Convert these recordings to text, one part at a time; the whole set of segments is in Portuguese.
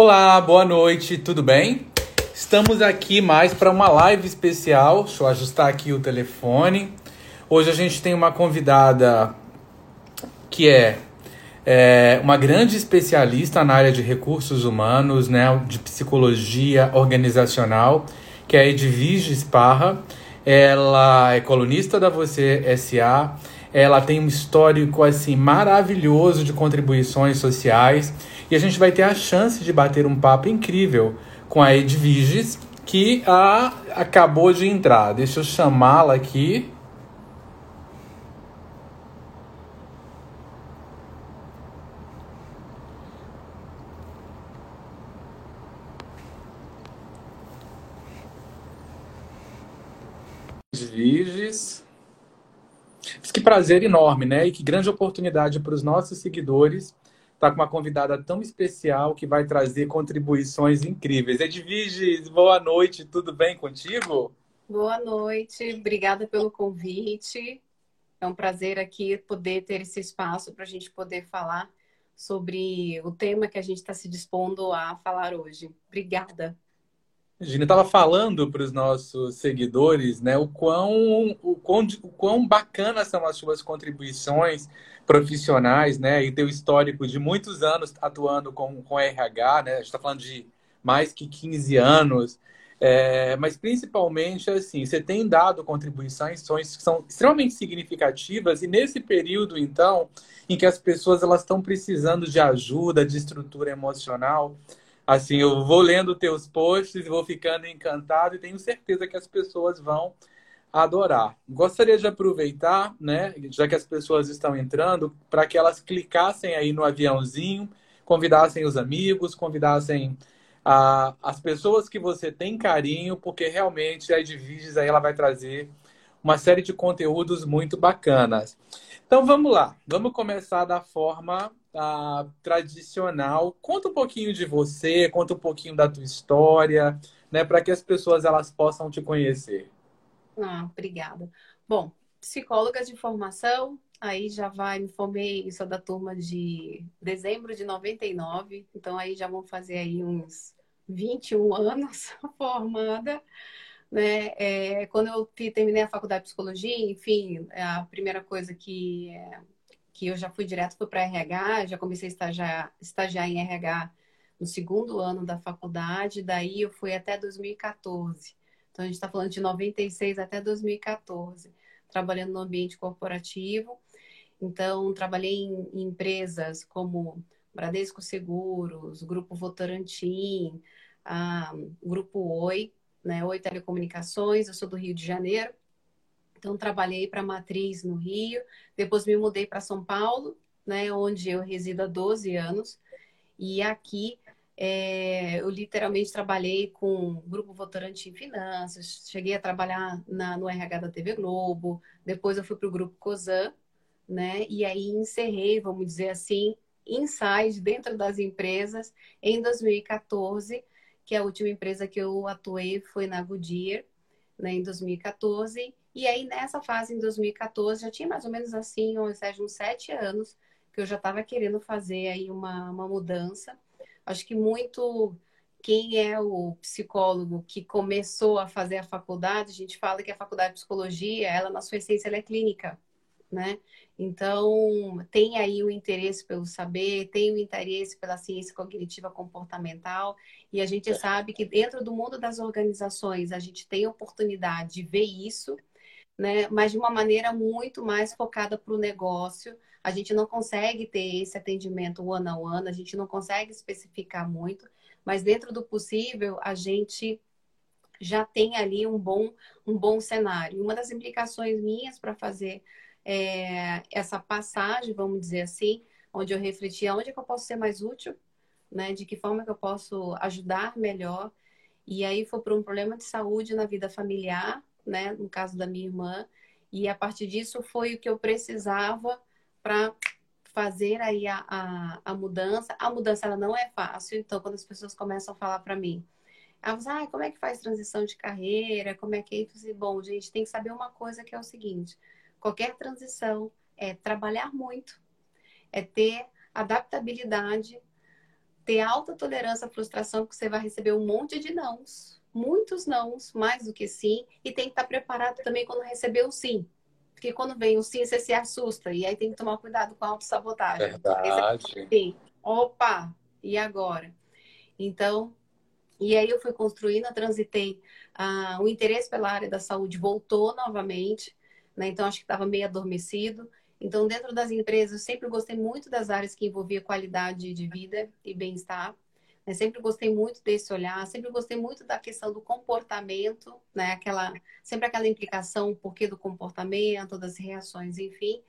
Olá, boa noite, tudo bem? Estamos aqui mais para uma live especial. Deixa eu ajustar aqui o telefone. Hoje a gente tem uma convidada que é, é uma grande especialista na área de recursos humanos, né, de psicologia organizacional, que é a Edvige Sparra. Ela é colunista da Você SA. Ela tem um histórico assim maravilhoso de contribuições sociais e a gente vai ter a chance de bater um papo incrível com a Edviges, que a, acabou de entrar. Deixa eu chamá-la aqui. Edviges. Que prazer enorme, né? E que grande oportunidade para os nossos seguidores está com uma convidada tão especial que vai trazer contribuições incríveis. Edviges, boa noite, tudo bem contigo? Boa noite, obrigada pelo convite. É um prazer aqui poder ter esse espaço para a gente poder falar sobre o tema que a gente está se dispondo a falar hoje. Obrigada. Gina estava falando para os nossos seguidores né, o, quão, o, quão, o quão bacanas são as suas contribuições profissionais, né? E teu histórico de muitos anos atuando com, com RH, né? A gente está falando de mais que 15 anos. É, mas principalmente assim, você tem dado contribuições que são extremamente significativas e nesse período então em que as pessoas elas estão precisando de ajuda, de estrutura emocional, assim, eu vou lendo teus posts vou ficando encantado e tenho certeza que as pessoas vão adorar. Gostaria de aproveitar, né, já que as pessoas estão entrando, para que elas clicassem aí no aviãozinho, convidassem os amigos, convidassem a, as pessoas que você tem carinho, porque realmente a Edviges aí ela vai trazer uma série de conteúdos muito bacanas. Então vamos lá, vamos começar da forma uh, tradicional. Conta um pouquinho de você, conta um pouquinho da tua história, né, para que as pessoas elas possam te conhecer. Ah, obrigada. Bom, psicóloga de formação, aí já vai, me formei, sou da turma de dezembro de 99, então aí já vão fazer aí uns 21 anos formada. Né? É, quando eu terminei a faculdade de psicologia, enfim, a primeira coisa que é, que eu já fui direto para RH, já comecei a estagiar, estagiar em RH no segundo ano da faculdade, daí eu fui até 2014. Então, a gente está falando de 96 até 2014, trabalhando no ambiente corporativo. Então, trabalhei em, em empresas como Bradesco Seguros, Grupo Votorantim, a, Grupo Oi, né, Oi Telecomunicações, eu sou do Rio de Janeiro. Então, trabalhei para a Matriz no Rio, depois me mudei para São Paulo, né, onde eu resido há 12 anos. E aqui é, eu literalmente trabalhei com Grupo Votorante em Finanças, cheguei a trabalhar na, no RH da TV Globo, depois eu fui para o Grupo COSAN, né, e aí encerrei, vamos dizer assim, inside dentro das empresas em 2014, que a última empresa que eu atuei foi na Goodyear, né, em 2014, e aí, nessa fase, em 2014, já tinha mais ou menos assim, seja, uns sete anos, que eu já estava querendo fazer aí uma, uma mudança. Acho que muito quem é o psicólogo que começou a fazer a faculdade, a gente fala que a faculdade de psicologia, ela na sua essência, ela é clínica, né? Então, tem aí o interesse pelo saber, tem o interesse pela ciência cognitiva comportamental, e a gente sabe que dentro do mundo das organizações, a gente tem a oportunidade de ver isso, né? mas de uma maneira muito mais focada para o negócio. A gente não consegue ter esse atendimento one on one, a gente não consegue especificar muito, mas dentro do possível, a gente já tem ali um bom, um bom cenário. Uma das implicações minhas para fazer é, essa passagem, vamos dizer assim, onde eu refleti onde é que eu posso ser mais útil, né? de que forma que eu posso ajudar melhor. E aí foi por um problema de saúde na vida familiar, né? No caso da minha irmã. E a partir disso foi o que eu precisava para fazer aí a, a, a, mudança. A mudança ela não é fácil, então quando as pessoas começam a falar para mim, elas, ah, como é que faz transição de carreira? Como é que é isso? Bom, gente, tem que saber uma coisa que é o seguinte: qualquer transição é trabalhar muito, é ter adaptabilidade, ter alta tolerância à frustração, porque você vai receber um monte de nãos, muitos nãos, mais do que sim, e tem que estar preparado também quando receber o sim. Porque quando vem o sim, você se assusta, e aí tem que tomar cuidado com a autossabotagem. Verdade. Sim. Opa, e agora? Então, e aí eu fui construindo, eu transitei, ah, o interesse pela área da saúde voltou novamente, né? Então acho que estava meio adormecido. Então, dentro das empresas, eu sempre gostei muito das áreas que envolvia qualidade de vida e bem-estar. Né? Sempre gostei muito desse olhar, sempre gostei muito da questão do comportamento, né? Aquela, sempre aquela implicação, o porquê do comportamento, das reações, enfim.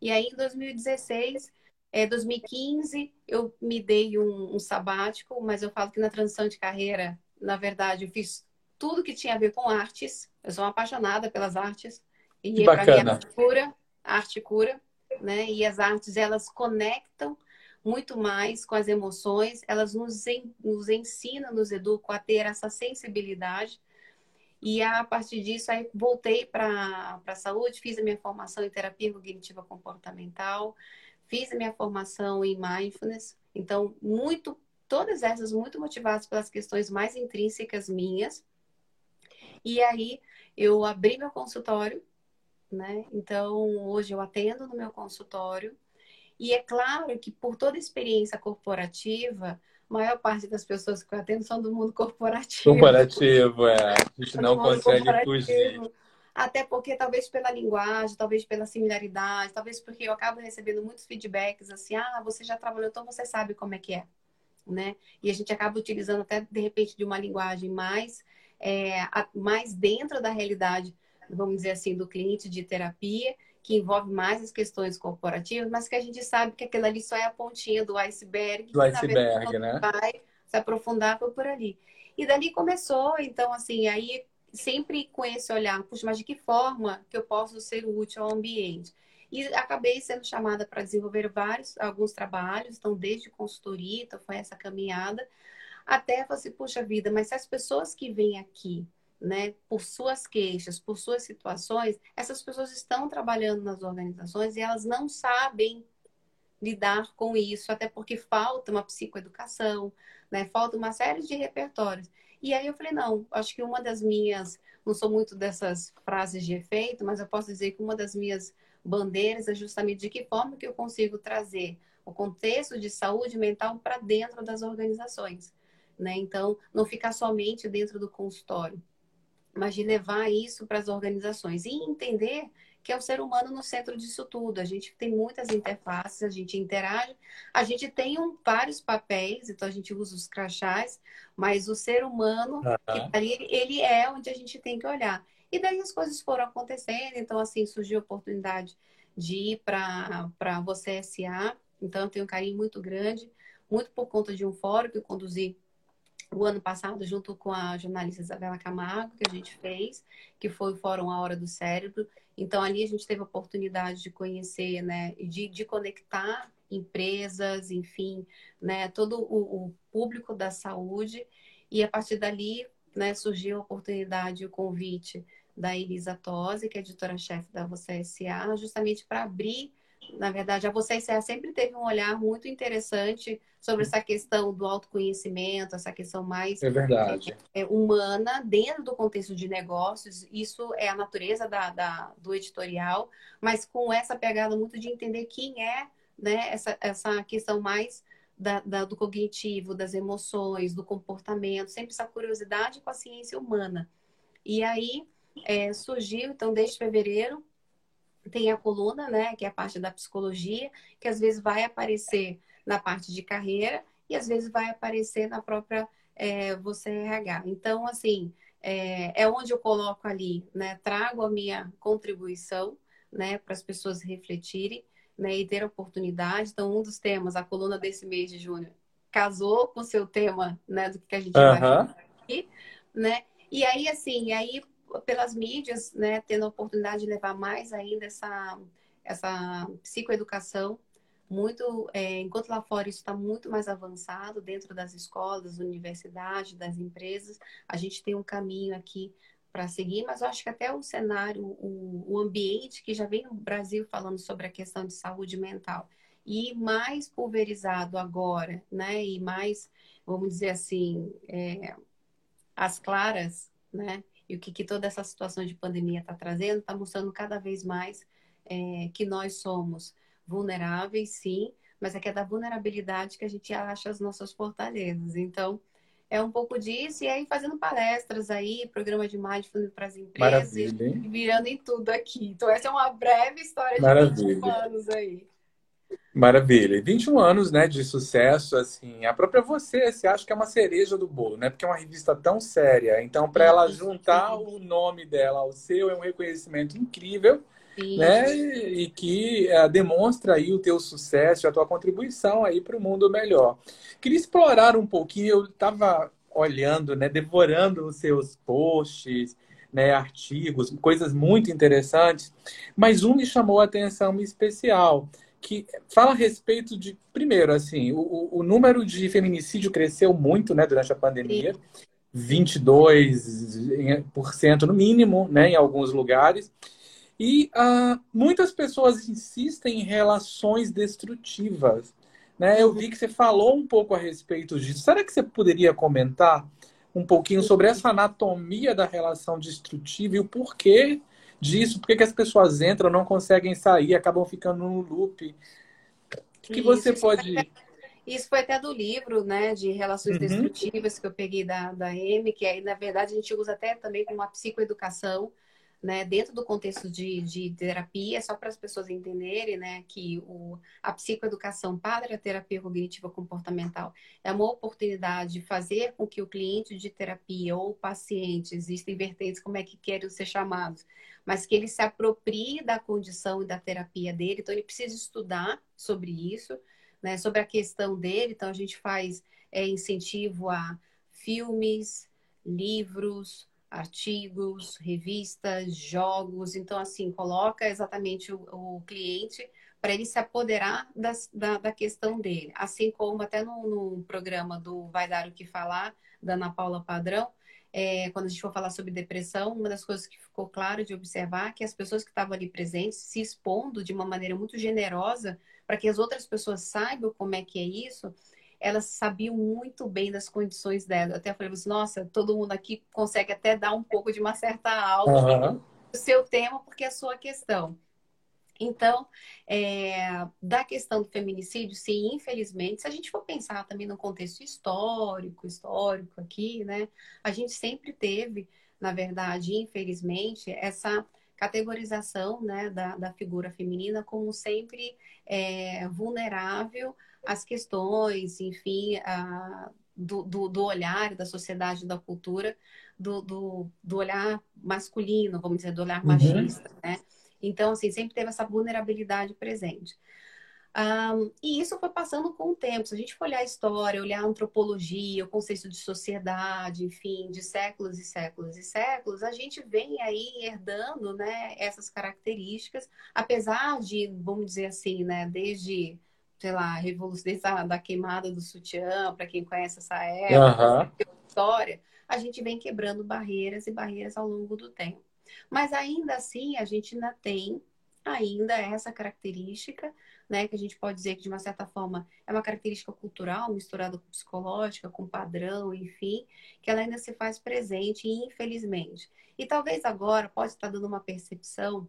E aí, em 2016, é, 2015, eu me dei um, um sabático, mas eu falo que na transição de carreira, na verdade, eu fiz tudo que tinha a ver com artes. Eu sou uma apaixonada pelas artes. E para mim, a cura, a arte cura, né? E as artes, elas conectam muito mais com as emoções, elas nos, en, nos ensinam, nos educam a ter essa sensibilidade. E a partir disso, aí voltei para a saúde, fiz a minha formação em terapia cognitiva comportamental, fiz a minha formação em mindfulness. Então, muito, todas essas muito motivadas pelas questões mais intrínsecas minhas. E aí, eu abri meu consultório, né? Então, hoje eu atendo no meu consultório. E é claro que por toda a experiência corporativa, a maior parte das pessoas que eu atendo são do mundo corporativo. Corporativo, é. A gente não consegue fugir. Até porque, talvez pela linguagem, talvez pela similaridade, talvez porque eu acabo recebendo muitos feedbacks assim, ah, você já trabalhou, então você sabe como é que é. Né? E a gente acaba utilizando até, de repente, de uma linguagem mais, é, mais dentro da realidade, vamos dizer assim, do cliente de terapia, que envolve mais as questões corporativas, mas que a gente sabe que aquilo ali só é a pontinha do iceberg. Do iceberg, verdade, né? Vai se aprofundar por ali. E dali começou, então, assim, aí sempre com esse olhar, puxa, mas de que forma que eu posso ser útil ao ambiente? E acabei sendo chamada para desenvolver vários, alguns trabalhos, então desde consultoria, então foi essa caminhada, até você, assim, puxa vida, mas se as pessoas que vêm aqui, né, por suas queixas, por suas situações, essas pessoas estão trabalhando nas organizações e elas não sabem lidar com isso, até porque falta uma psicoeducação, né, falta uma série de repertórios. E aí eu falei, não, acho que uma das minhas, não sou muito dessas frases de efeito, mas eu posso dizer que uma das minhas bandeiras é justamente de que forma que eu consigo trazer o contexto de saúde mental para dentro das organizações. Né? Então, não ficar somente dentro do consultório, mas de levar isso para as organizações e entender que é o ser humano no centro disso tudo. A gente tem muitas interfaces, a gente interage, a gente tem um, vários papéis, então a gente usa os crachás, mas o ser humano, uhum. que tá ali, ele é onde a gente tem que olhar. E daí as coisas foram acontecendo, então assim surgiu a oportunidade de ir para você SA, então eu tenho um carinho muito grande, muito por conta de um fórum que eu conduzi o ano passado, junto com a jornalista Isabela Camargo, que a gente fez, que foi o Fórum A Hora do Cérebro. Então, ali a gente teve a oportunidade de conhecer, né, de, de conectar empresas, enfim, né, todo o, o público da saúde. E a partir dali, né, surgiu a oportunidade, o convite da Elisa Tosi, que é editora-chefe da Você S.A., justamente para abrir na verdade, a Você sempre teve um olhar muito interessante sobre essa questão do autoconhecimento, essa questão mais é verdade. É, humana dentro do contexto de negócios. Isso é a natureza da, da, do editorial, mas com essa pegada muito de entender quem é né, essa, essa questão mais da, da, do cognitivo, das emoções, do comportamento, sempre essa curiosidade com a ciência humana. E aí é, surgiu, então, desde fevereiro, tem a coluna, né, que é a parte da psicologia, que às vezes vai aparecer na parte de carreira e às vezes vai aparecer na própria é, você RH. Então, assim, é, é, onde eu coloco ali, né, trago a minha contribuição, né, para as pessoas refletirem, né, e ter oportunidade. Então, um dos temas, a coluna desse mês de junho, casou com o seu tema, né, do que a gente vai falar aqui, né? E aí, assim, aí pelas mídias, né, tendo a oportunidade de levar mais ainda essa, essa psicoeducação, muito, é, enquanto lá fora isso está muito mais avançado dentro das escolas, universidades, das empresas, a gente tem um caminho aqui para seguir, mas eu acho que até o cenário, o, o ambiente que já vem no Brasil falando sobre a questão de saúde mental e mais pulverizado agora, né? E mais, vamos dizer assim, é, as claras, né? E o que, que toda essa situação de pandemia está trazendo, está mostrando cada vez mais é, que nós somos vulneráveis, sim, mas é que é da vulnerabilidade que a gente acha as nossas fortalezas. Então, é um pouco disso, e aí fazendo palestras aí, programa de mindfulness para as empresas, virando em tudo aqui. Então, essa é uma breve história de Maravilha. 21 anos aí. Maravilha. E 21 anos, né, de sucesso, assim, a própria você, você acha que é uma cereja do bolo, né? Porque é uma revista tão séria. Então, para ela juntar o nome dela ao seu, é um reconhecimento incrível, Sim. né? E que é, demonstra aí o teu sucesso, a tua contribuição aí para o mundo melhor. Queria explorar um pouquinho, eu estava olhando, né, devorando os seus posts, né, artigos, coisas muito interessantes, mas um me chamou a atenção especial que fala a respeito de, primeiro, assim, o, o número de feminicídio cresceu muito, né, durante a pandemia, 22% no mínimo, né, em alguns lugares. E uh, muitas pessoas insistem em relações destrutivas. Né? Eu vi que você falou um pouco a respeito disso. Será que você poderia comentar um pouquinho sobre essa anatomia da relação destrutiva e o porquê disso? Por que, que as pessoas entram, não conseguem sair, acabam ficando no loop? O que, que você isso pode. Foi até, isso foi até do livro, né, de relações uhum. destrutivas que eu peguei da, da M, que aí, na verdade, a gente usa até também como uma psicoeducação né, dentro do contexto de, de terapia, só para as pessoas entenderem, né, que o, a psicoeducação para a terapia cognitiva comportamental é uma oportunidade de fazer com que o cliente de terapia ou o paciente, existem vertentes como é que querem ser chamados, mas que ele se aproprie da condição e da terapia dele, então ele precisa estudar sobre isso, né, sobre a questão dele, então a gente faz é, incentivo a filmes, livros, artigos, revistas, jogos. Então, assim, coloca exatamente o, o cliente para ele se apoderar das, da, da, questão dele. Assim como até no, no, programa do Vai Dar o Que Falar, da Ana Paula Padrão, é, quando a gente for falar sobre depressão, uma das coisas que ficou claro de observar é que as pessoas que estavam ali presentes se expondo de uma maneira muito generosa para que as outras pessoas saibam como é que é isso, elas sabiam muito bem das condições dela. Eu até falei assim, nossa, todo mundo aqui consegue até dar um pouco de uma certa aula uhum. do seu tema, porque é a sua questão. Então, é, da questão do feminicídio, sim, infelizmente, se a gente for pensar também no contexto histórico, histórico aqui, né, a gente sempre teve, na verdade, infelizmente, essa categorização né, da, da figura feminina como sempre é, vulnerável as questões, enfim, a, do, do, do, olhar da sociedade, da cultura, do, do, do, olhar masculino, vamos dizer, do olhar uhum. machista, né? Então, assim, sempre teve essa vulnerabilidade presente. Um, e isso foi passando com o tempo. Se a gente for olhar a história, olhar a antropologia, o conceito de sociedade, enfim, de séculos e séculos e séculos, a gente vem aí herdando, né, essas características, apesar de, vamos dizer assim, né, desde sei lá, revolução da, da queimada do sutiã, para quem conhece essa época, uhum. história, a gente vem quebrando barreiras e barreiras ao longo do tempo. Mas ainda assim, a gente ainda tem ainda essa característica, né, que a gente pode dizer que de uma certa forma é uma característica cultural misturada com psicológica, com padrão, enfim, que ela ainda se faz presente, infelizmente. E talvez agora pode estar dando uma percepção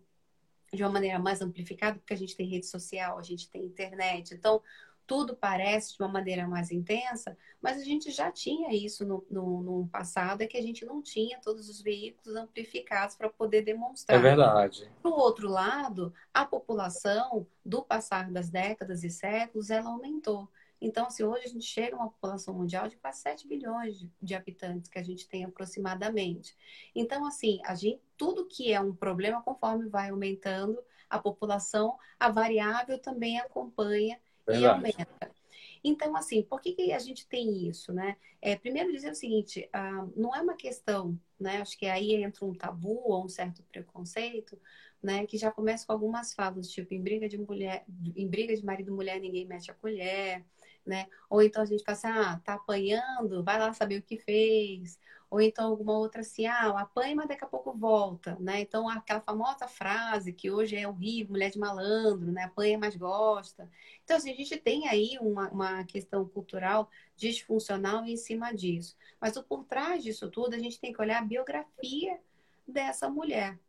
de uma maneira mais amplificada, porque a gente tem rede social, a gente tem internet, então tudo parece de uma maneira mais intensa, mas a gente já tinha isso no, no, no passado, é que a gente não tinha todos os veículos amplificados para poder demonstrar. É verdade. Do outro lado, a população, do passar das décadas e séculos, ela aumentou. Então, se hoje a gente chega a uma população mundial de quase 7 bilhões de, de, habitantes que a gente tem aproximadamente. Então, assim, a gente, tudo que é um problema, conforme vai aumentando a população, a variável também acompanha Verdade. e aumenta. Então, assim, por que, que a gente tem isso, né? É, primeiro dizer o seguinte, ah, não é uma questão, né? Acho que aí entra um tabu ou um certo preconceito, né? Que já começa com algumas falas, tipo, em briga de mulher, em briga de marido e mulher, ninguém mete a colher, né? Ou então a gente fala assim, ah, tá apanhando, vai lá saber o que fez. Ou então alguma outra assim, ah, apanha, mas daqui a pouco volta, né? Então aquela famosa frase que hoje é horrível, mulher de malandro, né? Apanha, mas gosta. Então, assim, a gente tem aí uma, uma questão cultural disfuncional em cima disso. Mas por trás disso tudo, a gente tem que olhar a biografia dessa mulher.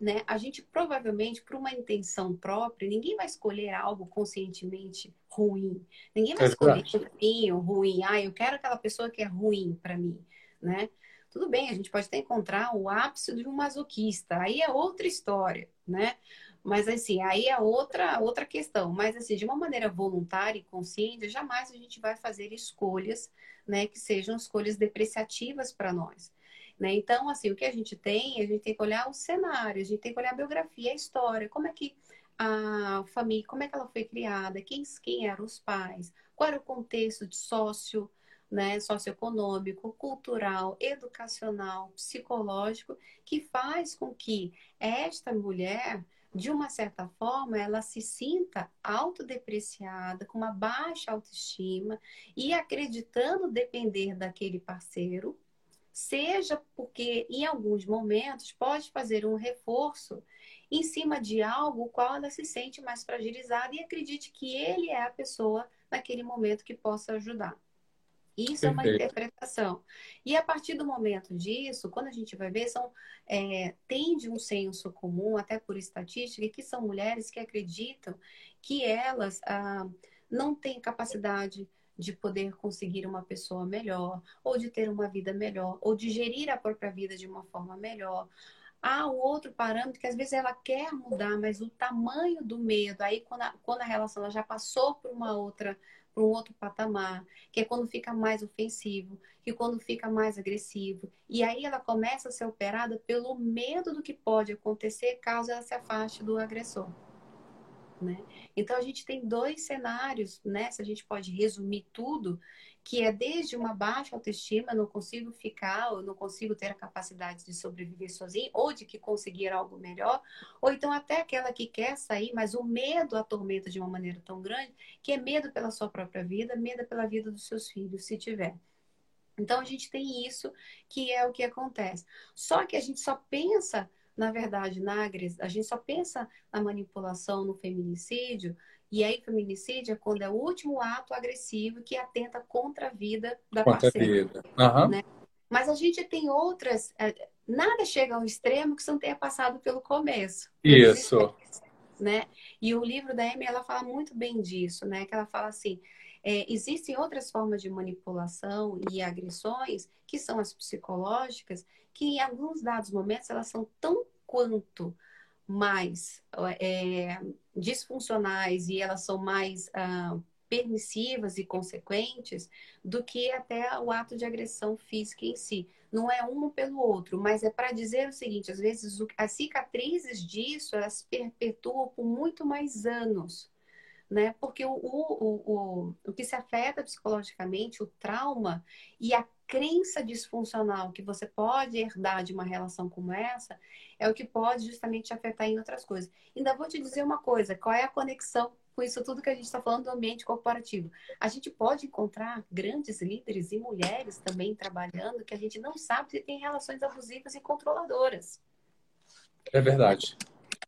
Né? A gente provavelmente, por uma intenção própria, ninguém vai escolher algo conscientemente ruim. Ninguém vai escolher ruim ou ruim. Ah, eu quero aquela pessoa que é ruim para mim, né? Tudo bem, a gente pode até encontrar o ápice de um masoquista. Aí é outra história, né? Mas assim, aí é outra outra questão. Mas assim, de uma maneira voluntária e consciente, jamais a gente vai fazer escolhas, né, que sejam escolhas depreciativas para nós. Né? Então, assim, o que a gente tem, a gente tem que olhar o cenário, a gente tem que olhar a biografia, a história, como é que a família, como é que ela foi criada, quem, quem eram os pais, qual era o contexto de sócio, né, socioeconômico, cultural, educacional, psicológico, que faz com que esta mulher, de uma certa forma, ela se sinta autodepreciada, com uma baixa autoestima e acreditando depender daquele parceiro, seja porque em alguns momentos pode fazer um reforço em cima de algo qual ela se sente mais fragilizada e acredite que ele é a pessoa naquele momento que possa ajudar. Isso Perfeito. é uma interpretação. E a partir do momento disso, quando a gente vai ver, são, é, tende um senso comum, até por estatística, que são mulheres que acreditam que elas ah, não têm capacidade de poder conseguir uma pessoa melhor, ou de ter uma vida melhor, ou de gerir a própria vida de uma forma melhor. Há um outro parâmetro que às vezes ela quer mudar, mas o tamanho do medo, aí quando a, quando a relação ela já passou por uma outra, por um outro patamar, que é quando fica mais ofensivo, que quando fica mais agressivo. E aí ela começa a ser operada pelo medo do que pode acontecer caso ela se afaste do agressor. Né? Então a gente tem dois cenários, né? Se a gente pode resumir tudo, que é desde uma baixa autoestima, não consigo ficar, eu não consigo ter a capacidade de sobreviver sozinho, ou de que conseguir algo melhor, ou então até aquela que quer sair, mas o medo atormenta de uma maneira tão grande, que é medo pela sua própria vida, medo pela vida dos seus filhos, se tiver. Então a gente tem isso que é o que acontece. Só que a gente só pensa na verdade, na a gente só pensa na manipulação, no feminicídio, e aí feminicídio é quando é o último ato agressivo que atenta contra a vida da contra parceira. Vida. Uhum. Né? Mas a gente tem outras. É, nada chega ao extremo que você não tenha passado pelo começo. Isso. Né? E o livro da Amy, ela fala muito bem disso, né? Que ela fala assim, é, existem outras formas de manipulação e agressões, que são as psicológicas, que em alguns dados momentos elas são tão quanto mais é, disfuncionais e elas são mais ah, permissivas e consequentes do que até o ato de agressão física em si. Não é um pelo outro, mas é para dizer o seguinte: às vezes as cicatrizes disso elas perpetuam por muito mais anos né? Porque o, o, o, o que se afeta psicologicamente, o trauma e a crença disfuncional que você pode herdar de uma relação como essa, é o que pode justamente te afetar em outras coisas. Ainda vou te dizer uma coisa: qual é a conexão com isso tudo que a gente está falando do ambiente corporativo? A gente pode encontrar grandes líderes e mulheres também trabalhando que a gente não sabe se tem relações abusivas e controladoras. É verdade.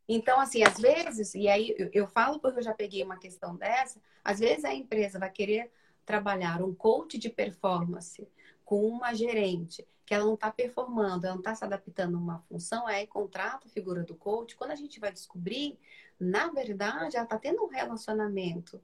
Então, assim, às vezes, e aí eu, eu falo porque eu já peguei uma questão dessa, às vezes a empresa vai querer trabalhar um coach de performance com uma gerente que ela não está performando, ela não está se adaptando a uma função, aí contrata a figura do coach. Quando a gente vai descobrir, na verdade, ela está tendo um relacionamento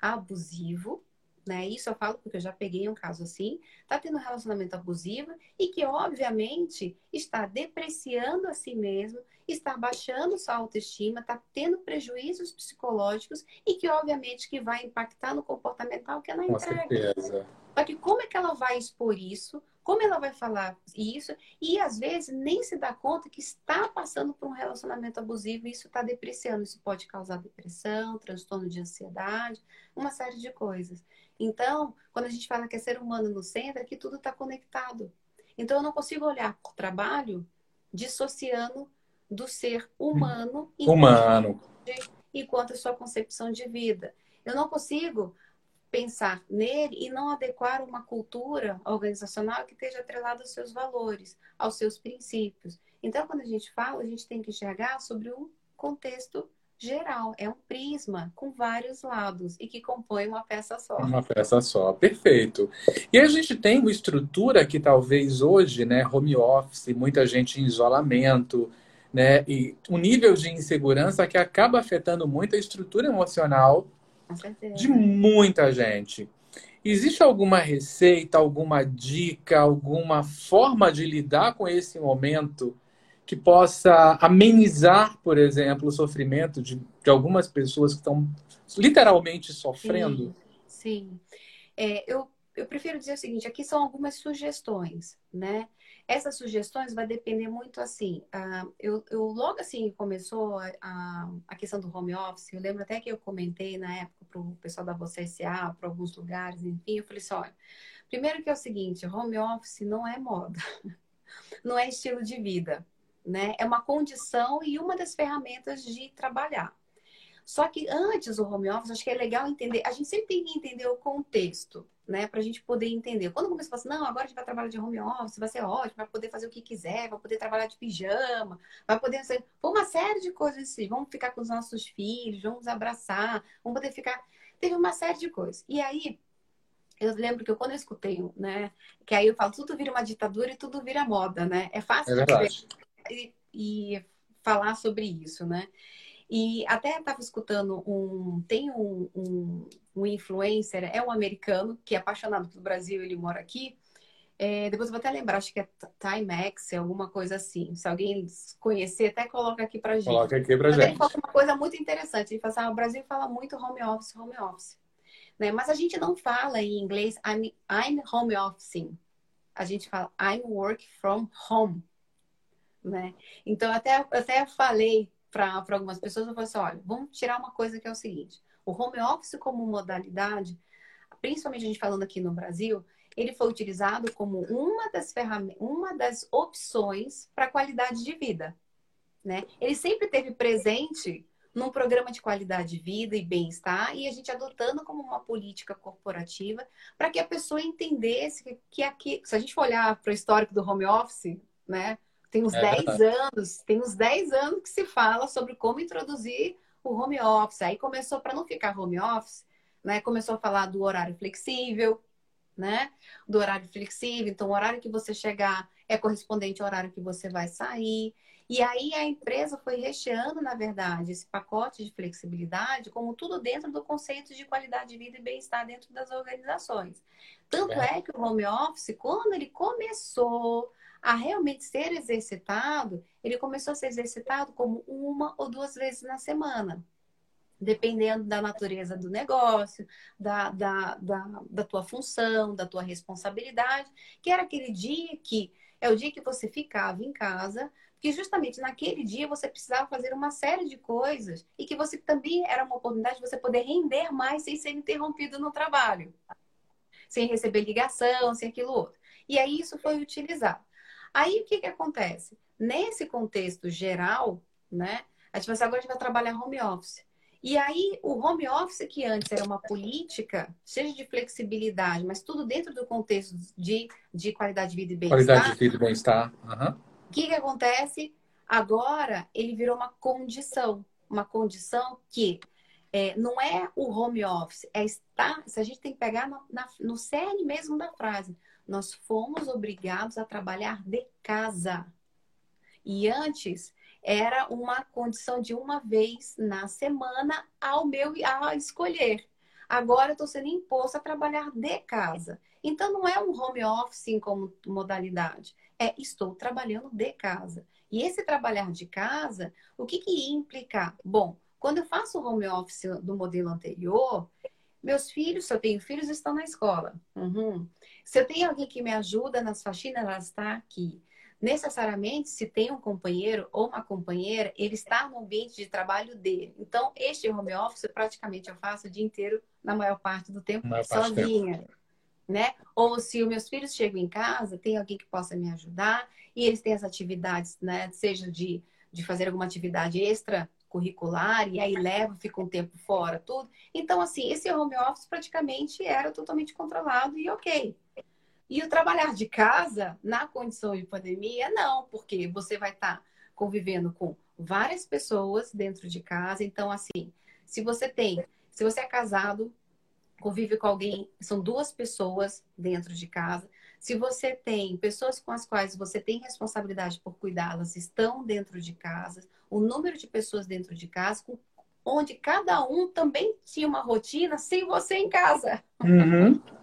abusivo, né? Isso eu falo porque eu já peguei um caso assim, está tendo um relacionamento abusivo e que, obviamente, está depreciando a si mesmo, está baixando sua autoestima, está tendo prejuízos psicológicos e que, obviamente, que vai impactar no comportamental que ela Com entrega. Certeza. Só que como é que ela vai expor isso? Como ela vai falar isso? E às vezes nem se dá conta que está passando por um relacionamento abusivo e isso está depreciando. Isso pode causar depressão, transtorno de ansiedade, uma série de coisas. Então, quando a gente fala que é ser humano no centro, é que tudo está conectado. Então, eu não consigo olhar para o trabalho dissociando do ser humano, humano. enquanto a sua concepção de vida. Eu não consigo pensar nele e não adequar uma cultura organizacional que esteja atrelada aos seus valores, aos seus princípios. Então, quando a gente fala, a gente tem que enxergar sobre um contexto geral, é um prisma com vários lados e que compõe uma peça só. Uma peça só, perfeito. E a gente tem uma estrutura que talvez hoje, né, home office, muita gente em isolamento, né, e um nível de insegurança que acaba afetando muito a estrutura emocional de muita gente. Existe alguma receita, alguma dica, alguma forma de lidar com esse momento que possa amenizar, por exemplo, o sofrimento de, de algumas pessoas que estão literalmente sofrendo? Sim. sim. É, eu, eu prefiro dizer o seguinte: aqui são algumas sugestões, né? Essas sugestões vai depender muito assim. Uh, eu, eu, logo assim começou a, a, a, questão do home office, eu lembro até que eu comentei na época para o pessoal da Você SA, para alguns lugares, enfim, eu falei assim: olha, primeiro que é o seguinte, home office não é moda, não é estilo de vida, né? É uma condição e uma das ferramentas de trabalhar. Só que antes do home office, acho que é legal entender, a gente sempre tem que entender o contexto né? Para a gente poder entender. Quando começa a falar assim, não, agora a gente vai trabalhar de home office, vai ser ótimo, vai poder fazer o que quiser, vai poder trabalhar de pijama, vai poder ser uma série de coisas assim. Vamos ficar com os nossos filhos, vamos abraçar, vamos poder ficar. Teve uma série de coisas. E aí, eu lembro que eu, quando eu escutei, né? Que aí eu falo, tudo vira uma ditadura e tudo vira moda, né? É fácil é de e, e falar sobre isso, né? E até estava escutando um. Tem um, um, um, influencer, é um americano, que é apaixonado pelo Brasil, ele mora aqui. É, depois eu vou até lembrar, acho que é Timex, é alguma coisa assim. Se alguém conhecer, até coloca aqui pra gente. Coloca aqui pra Mas gente. Ele fala uma coisa muito interessante. Ele fala assim, ah, o Brasil fala muito home office, home office. Né? Mas a gente não fala em inglês I'm, I'm home office. A gente fala I'm work from home. Né? Então, até, até falei para algumas pessoas, eu falei assim, olha, vamos tirar uma coisa que é o seguinte. O home office como modalidade, principalmente a gente falando aqui no Brasil, ele foi utilizado como uma das ferramentas, uma das opções para qualidade de vida, né? Ele sempre teve presente num programa de qualidade de vida e bem-estar e a gente adotando como uma política corporativa para que a pessoa entendesse que, que aqui, se a gente for olhar para o histórico do home office, né? Tem uns é 10 anos, tem uns 10 anos que se fala sobre como introduzir o home office. Aí começou para não ficar home office, né? Começou a falar do horário flexível, né? Do horário flexível, então o horário que você chegar é correspondente ao horário que você vai sair. E aí a empresa foi recheando, na verdade, esse pacote de flexibilidade, como tudo dentro do conceito de qualidade de vida e bem-estar dentro das organizações. Tanto é. é que o home office, quando ele começou a realmente ser exercitado, ele começou a ser exercitado como uma ou duas vezes na semana. Dependendo da natureza do negócio, da, da, da, da tua função, da tua responsabilidade, que era aquele dia que é o dia que você ficava em casa, que justamente naquele dia você precisava fazer uma série de coisas e que você também era uma oportunidade de você poder render mais sem ser interrompido no trabalho, sem receber ligação, sem aquilo outro. E aí isso foi utilizado. Aí o que, que acontece? Nesse contexto geral, né? A gente vai assim, agora a gente vai trabalhar home office. E aí, o home office, que antes era uma política, seja de flexibilidade, mas tudo dentro do contexto de, de qualidade de vida e bem-estar. Qualidade de vida e bem-estar. O uhum. que, que acontece? Agora, ele virou uma condição. Uma condição que é, não é o home office, é estar. Se a gente tem que pegar na, na, no cerne mesmo da frase, nós fomos obrigados a trabalhar de casa. E antes era uma condição de uma vez na semana ao meu a escolher. Agora eu estou sendo imposto a trabalhar de casa. Então não é um home office como modalidade, é estou trabalhando de casa. E esse trabalhar de casa, o que, que ia implicar? Bom, quando eu faço home office do modelo anterior, meus filhos, se eu tenho filhos, estão na escola. Uhum. Se eu tenho alguém que me ajuda nas faxinas, ela está aqui. Necessariamente, se tem um companheiro ou uma companheira, ele está no ambiente de trabalho dele. Então, este home office, praticamente, eu faço o dia inteiro, na maior parte do tempo, sozinha. Tempo. Né? Ou se os meus filhos chegam em casa, tem alguém que possa me ajudar, e eles têm as atividades, né? Seja de, de fazer alguma atividade extra curricular e aí leva, fica um tempo fora, tudo. Então, assim, esse home office praticamente era totalmente controlado e ok. E o trabalhar de casa, na condição de pandemia, não, porque você vai estar tá convivendo com várias pessoas dentro de casa. Então, assim, se você tem, se você é casado, convive com alguém, são duas pessoas dentro de casa. Se você tem pessoas com as quais você tem responsabilidade por cuidá-las, estão dentro de casa, o número de pessoas dentro de casa, onde cada um também tinha uma rotina sem você em casa. Uhum.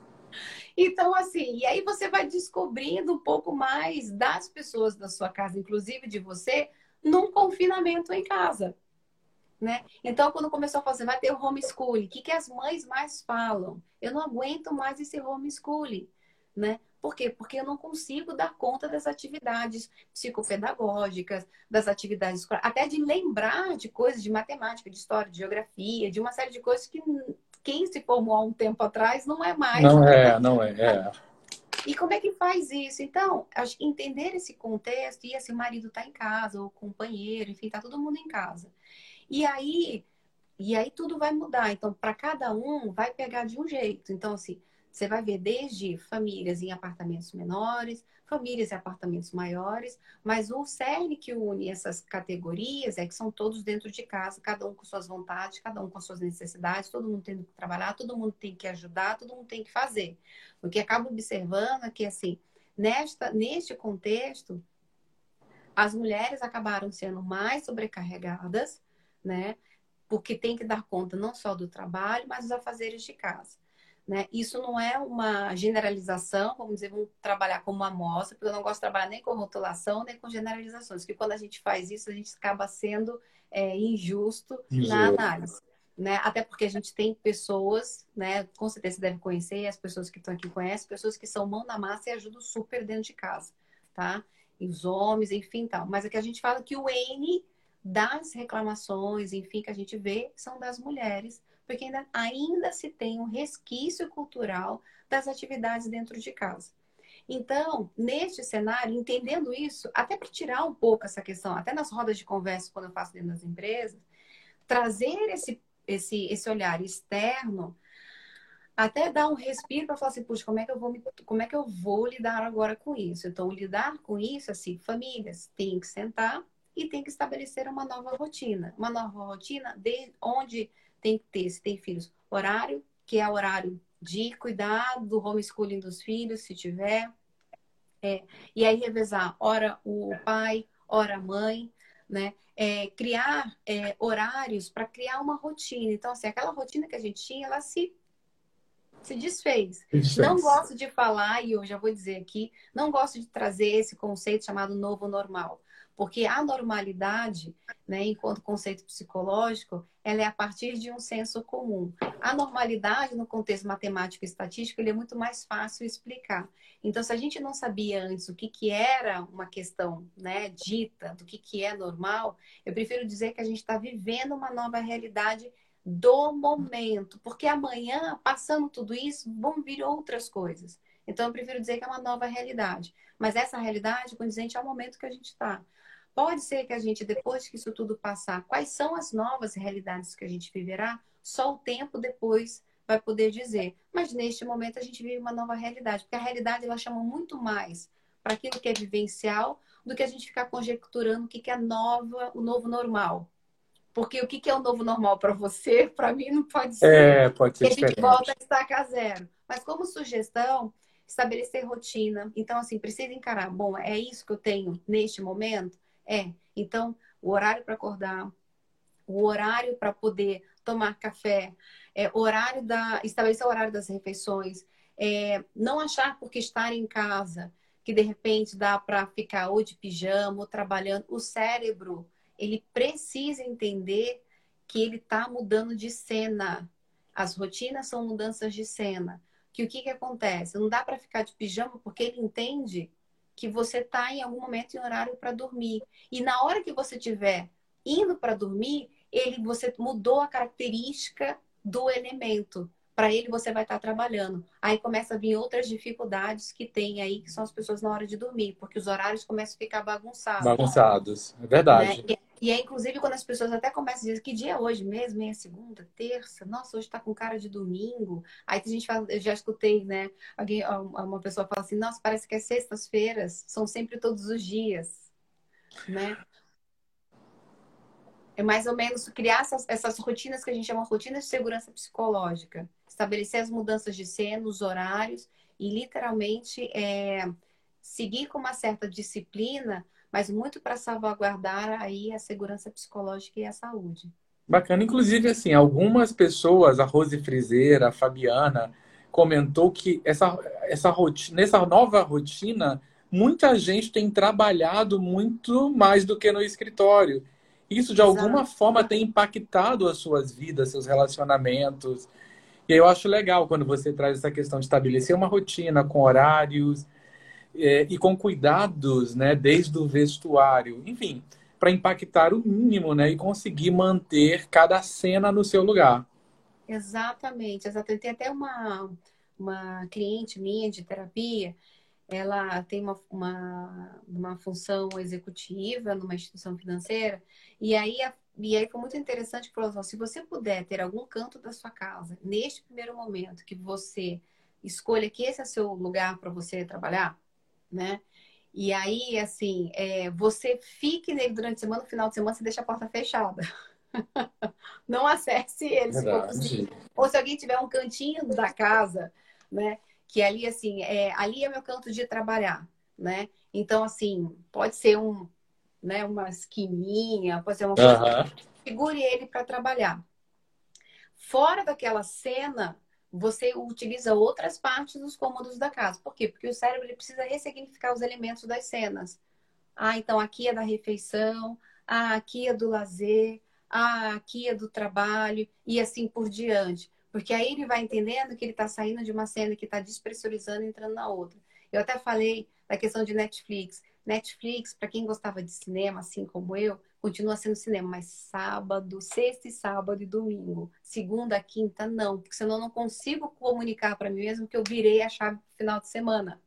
Então, assim, e aí você vai descobrindo um pouco mais das pessoas da sua casa, inclusive de você, num confinamento em casa. Né? Então, quando começou a fazer, vai ter o homeschooling. O que, que as mães mais falam? Eu não aguento mais esse homeschooling, né? Por quê? Porque eu não consigo dar conta das atividades psicopedagógicas, das atividades até de lembrar de coisas de matemática, de história, de geografia, de uma série de coisas que quem se formou há um tempo atrás não é mais. Não é, não é. é. E como é que faz isso? Então, entender esse contexto, e assim, o marido está em casa, o companheiro, enfim, está todo mundo em casa. E aí, e aí tudo vai mudar. Então, para cada um, vai pegar de um jeito. Então, assim, você vai ver desde famílias em apartamentos menores, famílias em apartamentos maiores, mas o cerne que une essas categorias é que são todos dentro de casa, cada um com suas vontades, cada um com suas necessidades, todo mundo tendo que trabalhar, todo mundo tem que ajudar, todo mundo tem que fazer. O que acabo observando é que, assim, nesta, neste contexto, as mulheres acabaram sendo mais sobrecarregadas, né? Porque tem que dar conta não só do trabalho, mas dos afazeres de casa. Né? Isso não é uma generalização, vamos dizer, vamos trabalhar como uma amostra, porque eu não gosto de trabalhar nem com rotulação, nem com generalizações, porque quando a gente faz isso, a gente acaba sendo é, injusto Exato. na análise. Né? Até porque a gente tem pessoas, né? Com certeza você deve conhecer, as pessoas que estão aqui conhecem, pessoas que são mão na massa e ajudam super dentro de casa, tá? E os homens, enfim, tal. Mas é que a gente fala que o N das reclamações, enfim, que a gente vê, são das mulheres, porque ainda, ainda se tem um resquício cultural das atividades dentro de casa. Então, neste cenário, entendendo isso, até para tirar um pouco essa questão, até nas rodas de conversa, quando eu faço dentro das empresas, trazer esse, esse, esse olhar externo, até dar um respiro para falar assim, puxa, como é que eu vou me, como é que eu vou lidar agora com isso? Então, lidar com isso, assim, famílias têm que sentar e tem que estabelecer uma nova rotina, uma nova rotina de onde tem que ter, se tem filhos, horário, que é horário de cuidar do homeschooling dos filhos, se tiver. É, e aí revezar, hora o pai, hora a mãe, né? É, criar é, horários para criar uma rotina. Então, assim, aquela rotina que a gente tinha, ela se, se desfez. desfez. Não gosto de falar, e eu já vou dizer aqui, não gosto de trazer esse conceito chamado novo normal. Porque a normalidade, né, enquanto conceito psicológico, ela é a partir de um senso comum. A normalidade, no contexto matemático e estatístico, ele é muito mais fácil explicar. Então, se a gente não sabia antes o que, que era uma questão né, dita, do que, que é normal, eu prefiro dizer que a gente está vivendo uma nova realidade do momento, porque amanhã, passando tudo isso, vão vir outras coisas. Então, eu prefiro dizer que é uma nova realidade. Mas essa realidade condizente ao momento que a gente está. Pode ser que a gente, depois que isso tudo passar, quais são as novas realidades que a gente viverá? Só o tempo depois vai poder dizer. Mas neste momento a gente vive uma nova realidade, porque a realidade ela chama muito mais para aquilo que é vivencial do que a gente ficar conjecturando o que é nova, o novo normal. Porque o que é o novo normal para você, para mim não pode ser. É, pode ser. Porque a gente volta a estaca zero. Mas como sugestão, estabelecer rotina. Então, assim, precisa encarar. Bom, é isso que eu tenho neste momento? É. Então, o horário para acordar, o horário para poder tomar café, é, horário da estabelecer o horário das refeições, é, não achar porque estar em casa que de repente dá para ficar ou de pijama ou trabalhando. O cérebro ele precisa entender que ele está mudando de cena. As rotinas são mudanças de cena. Que o que, que acontece? Não dá para ficar de pijama porque ele entende que você está em algum momento em horário para dormir. E na hora que você estiver indo para dormir, ele você mudou a característica do elemento. Para ele você vai estar tá trabalhando. Aí começa a vir outras dificuldades que tem aí, que são as pessoas na hora de dormir, porque os horários começam a ficar bagunçados. Bagunçados, é verdade. Né? E é inclusive quando as pessoas até começam a dizer que dia é hoje mesmo, é segunda, terça, nossa, hoje tá com cara de domingo. Aí a gente fala, eu já escutei, né? Alguém, uma pessoa fala assim, nossa, parece que é sextas-feiras, são sempre todos os dias, né? É mais ou menos criar essas, essas rotinas que a gente chama rotinas de segurança psicológica. Estabelecer as mudanças de cena, os horários e literalmente é, seguir com uma certa disciplina mas muito para salvaguardar aí a segurança psicológica e a saúde. Bacana. Inclusive, assim, algumas pessoas, a Rose Frizeira, a Fabiana, comentou que essa, essa rotina, nessa nova rotina, muita gente tem trabalhado muito mais do que no escritório. Isso, de Exato. alguma forma, tem impactado as suas vidas, seus relacionamentos. E eu acho legal quando você traz essa questão de estabelecer uma rotina com horários, é, e com cuidados, né, desde o vestuário, enfim, para impactar o mínimo, né, e conseguir manter cada cena no seu lugar. Exatamente, exatamente. Tem até uma, uma cliente minha de terapia, ela tem uma, uma, uma função executiva numa instituição financeira, e aí, e aí foi muito interessante que falou assim, se você puder ter algum canto da sua casa, neste primeiro momento que você escolha que esse é seu lugar para você trabalhar, né? E aí, assim, é, você fique nele durante a semana, no final de semana você deixa a porta fechada. Não acesse ele, se for possível. Ou se alguém tiver um cantinho da casa, né? Que ali, assim, é, ali é meu canto de trabalhar, né? Então, assim, pode ser um, né, uma esquininha, pode ser uma coisa. Uhum. Segure ele para trabalhar. Fora daquela cena, você utiliza outras partes dos cômodos da casa. Por quê? Porque o cérebro precisa ressignificar os elementos das cenas. Ah, então aqui é da refeição, ah, aqui é do lazer, ah, aqui é do trabalho, e assim por diante. Porque aí ele vai entendendo que ele está saindo de uma cena que está despressurizando e entrando na outra. Eu até falei da questão de Netflix. Netflix, para quem gostava de cinema, assim como eu, continua sendo cinema, mas sábado, sexta e sábado e domingo. Segunda, quinta, não, porque senão eu não consigo comunicar para mim mesmo que eu virei a chave pro final de semana.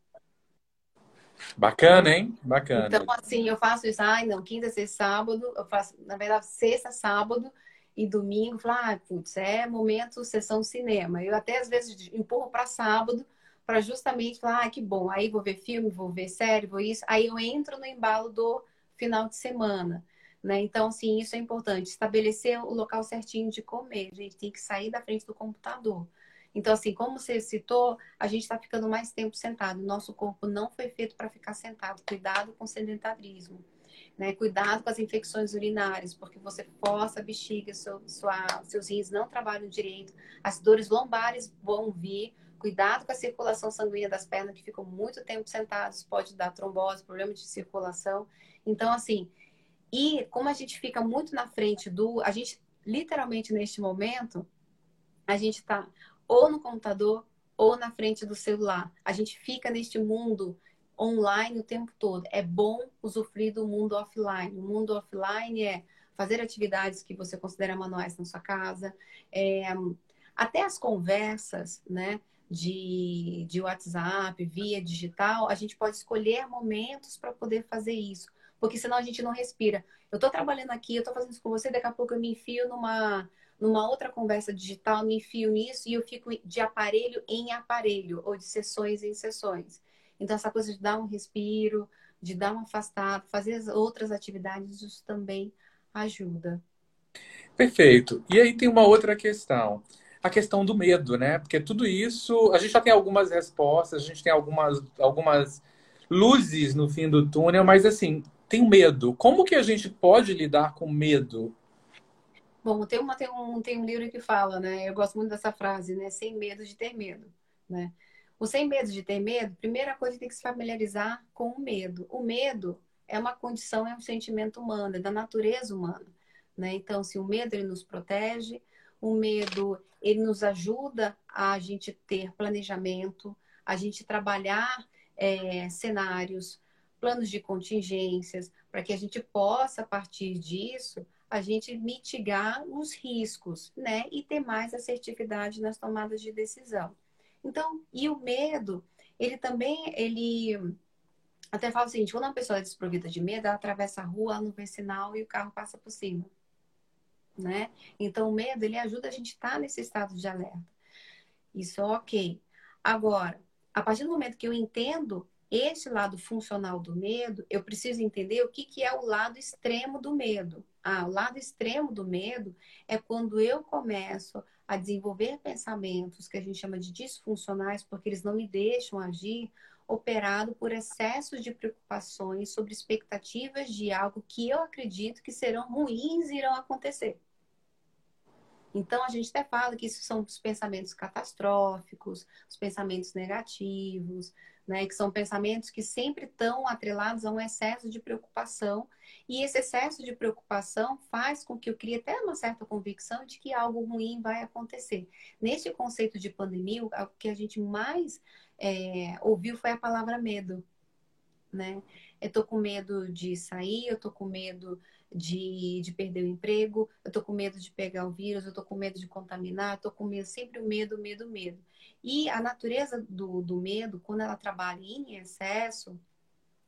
Bacana, hein? Bacana. Então, assim, eu faço isso, ai, não, quinta, sexta, sábado, eu faço, na verdade, sexta, sábado e domingo, falo, ah, putz, é momento sessão cinema. Eu até às vezes empurro para sábado para justamente falar, ah, que bom, aí vou ver filme, vou ver série, vou isso. Aí eu entro no embalo do final de semana. Né? Então, assim, isso é importante. Estabelecer o local certinho de comer. A gente tem que sair da frente do computador. Então, assim, como você citou, a gente está ficando mais tempo sentado. Nosso corpo não foi feito para ficar sentado. Cuidado com o sedentarismo. Né? Cuidado com as infecções urinárias, porque você força a bexiga, seu, sua, seus rins não trabalham direito, as dores lombares vão vir. Cuidado com a circulação sanguínea das pernas, que ficam muito tempo sentados, pode dar trombose, problema de circulação. Então, assim, e como a gente fica muito na frente do. A gente, literalmente, neste momento, a gente está ou no computador ou na frente do celular. A gente fica neste mundo online o tempo todo. É bom usufruir do mundo offline. O mundo offline é fazer atividades que você considera manuais na sua casa, é, até as conversas, né? De, de WhatsApp, via digital, a gente pode escolher momentos para poder fazer isso porque senão a gente não respira. Eu estou trabalhando aqui, eu estou fazendo isso com você, daqui a pouco eu me enfio numa, numa outra conversa digital, me enfio nisso e eu fico de aparelho em aparelho, ou de sessões em sessões. Então, essa coisa de dar um respiro, de dar um afastado, fazer outras atividades, isso também ajuda. Perfeito. E aí tem uma outra questão. A questão do medo, né? Porque tudo isso, a gente já tem algumas respostas, a gente tem algumas, algumas luzes no fim do túnel, mas assim, tem medo. Como que a gente pode lidar com medo? Bom, tem, uma, tem, um, tem um livro que fala, né? Eu gosto muito dessa frase, né? Sem medo de ter medo, né? O sem medo de ter medo, primeira coisa tem que se familiarizar com o medo. O medo é uma condição, é um sentimento humano, é da natureza humana, né? Então, se o medo ele nos protege, o medo ele nos ajuda a gente ter planejamento, a gente trabalhar é, cenários, planos de contingências, para que a gente possa, a partir disso, a gente mitigar os riscos, né? E ter mais assertividade nas tomadas de decisão. Então, e o medo, ele também, ele até falo o seguinte: quando uma pessoa é desprovida de medo, ela atravessa a rua, ela não vê sinal e o carro passa por cima. Né? Então, o medo ele ajuda a gente a estar nesse estado de alerta. Isso é ok. Agora, a partir do momento que eu entendo esse lado funcional do medo, eu preciso entender o que, que é o lado extremo do medo. Ah, o lado extremo do medo é quando eu começo a desenvolver pensamentos que a gente chama de disfuncionais, porque eles não me deixam agir, operado por excessos de preocupações sobre expectativas de algo que eu acredito que serão ruins e irão acontecer. Então, a gente até fala que isso são os pensamentos catastróficos, os pensamentos negativos, né? Que são pensamentos que sempre estão atrelados a um excesso de preocupação. E esse excesso de preocupação faz com que eu crie até uma certa convicção de que algo ruim vai acontecer. Neste conceito de pandemia, o que a gente mais é, ouviu foi a palavra medo, né? Eu tô com medo de sair, eu tô com medo de, de perder o emprego, eu tô com medo de pegar o vírus, eu tô com medo de contaminar, eu tô com medo, sempre o medo, medo, medo. E a natureza do, do medo, quando ela trabalha em excesso,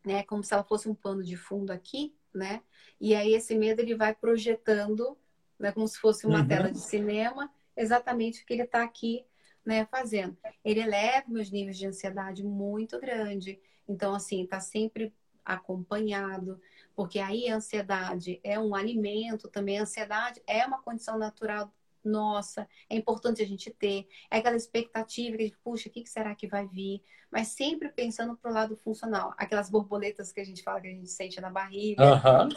né, como se ela fosse um pano de fundo aqui, né? E aí esse medo ele vai projetando, né, como se fosse uma uhum. tela de cinema, exatamente o que ele está aqui, né, fazendo. Ele eleva meus níveis de ansiedade muito grande. Então, assim, está sempre acompanhado, porque aí a ansiedade é um alimento também, a ansiedade é uma condição natural nossa, é importante a gente ter, é aquela expectativa que, puxa, o que será que vai vir? Mas sempre pensando pro lado funcional, aquelas borboletas que a gente fala que a gente sente na barriga, uhum.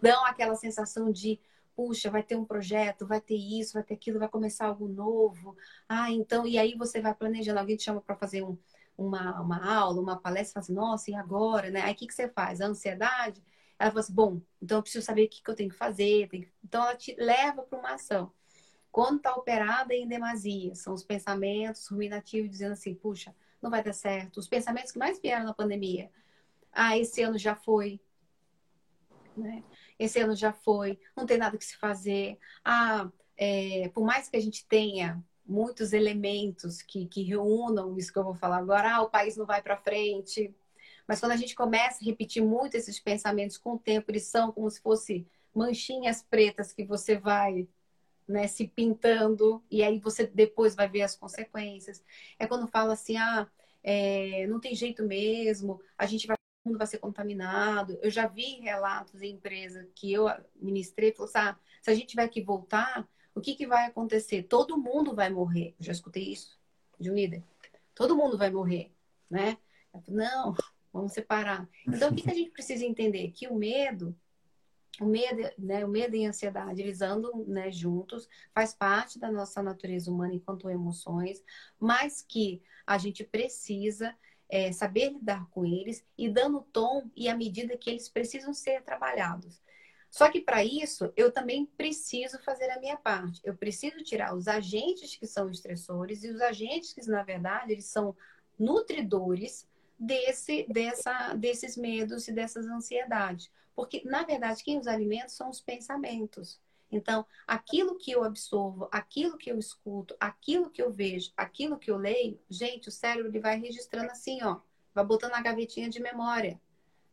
dão aquela sensação de, puxa, vai ter um projeto, vai ter isso, vai ter aquilo, vai começar algo novo. Ah, então, e aí você vai planejando, alguém te chama para fazer um, uma, uma aula, uma palestra, fala assim, nossa, e agora, né? Aí o que, que você faz? A ansiedade, ela fala assim, bom, então eu preciso saber o que, que eu tenho que fazer. Tenho... Então ela te leva para uma ação. Quando está operada em demasia, são os pensamentos ruminativos dizendo assim, puxa, não vai dar certo. Os pensamentos que mais vieram na pandemia. Ah, esse ano já foi. Né? Esse ano já foi. Não tem nada que se fazer. Ah, é, por mais que a gente tenha muitos elementos que, que reúnam isso que eu vou falar agora, ah, o país não vai para frente. Mas quando a gente começa a repetir muito esses pensamentos com o tempo, eles são como se fossem manchinhas pretas que você vai né, se pintando e aí você depois vai ver as consequências. É quando fala assim, ah, é, não tem jeito mesmo, a gente vai todo mundo vai ser contaminado. Eu já vi relatos em empresa que eu ministrei, falou assim, ah, se a gente tiver que voltar, o que, que vai acontecer? Todo mundo vai morrer. Eu já escutei isso de um líder. Todo mundo vai morrer, né? Não, vamos separar. Então, o que, que a gente precisa entender? Que o medo, o medo, né, o medo e a ansiedade, eles andam né, juntos, faz parte da nossa natureza humana enquanto emoções, mas que a gente precisa é, saber lidar com eles e dando o tom e a medida que eles precisam ser trabalhados. Só que para isso, eu também preciso fazer a minha parte. Eu preciso tirar os agentes que são estressores e os agentes que, na verdade, eles são nutridores desse, dessa, desses medos e dessas ansiedades. Porque, na verdade, quem os alimenta são os pensamentos. Então, aquilo que eu absorvo, aquilo que eu escuto, aquilo que eu vejo, aquilo que eu leio, gente, o cérebro ele vai registrando assim, ó, vai botando na gavetinha de memória,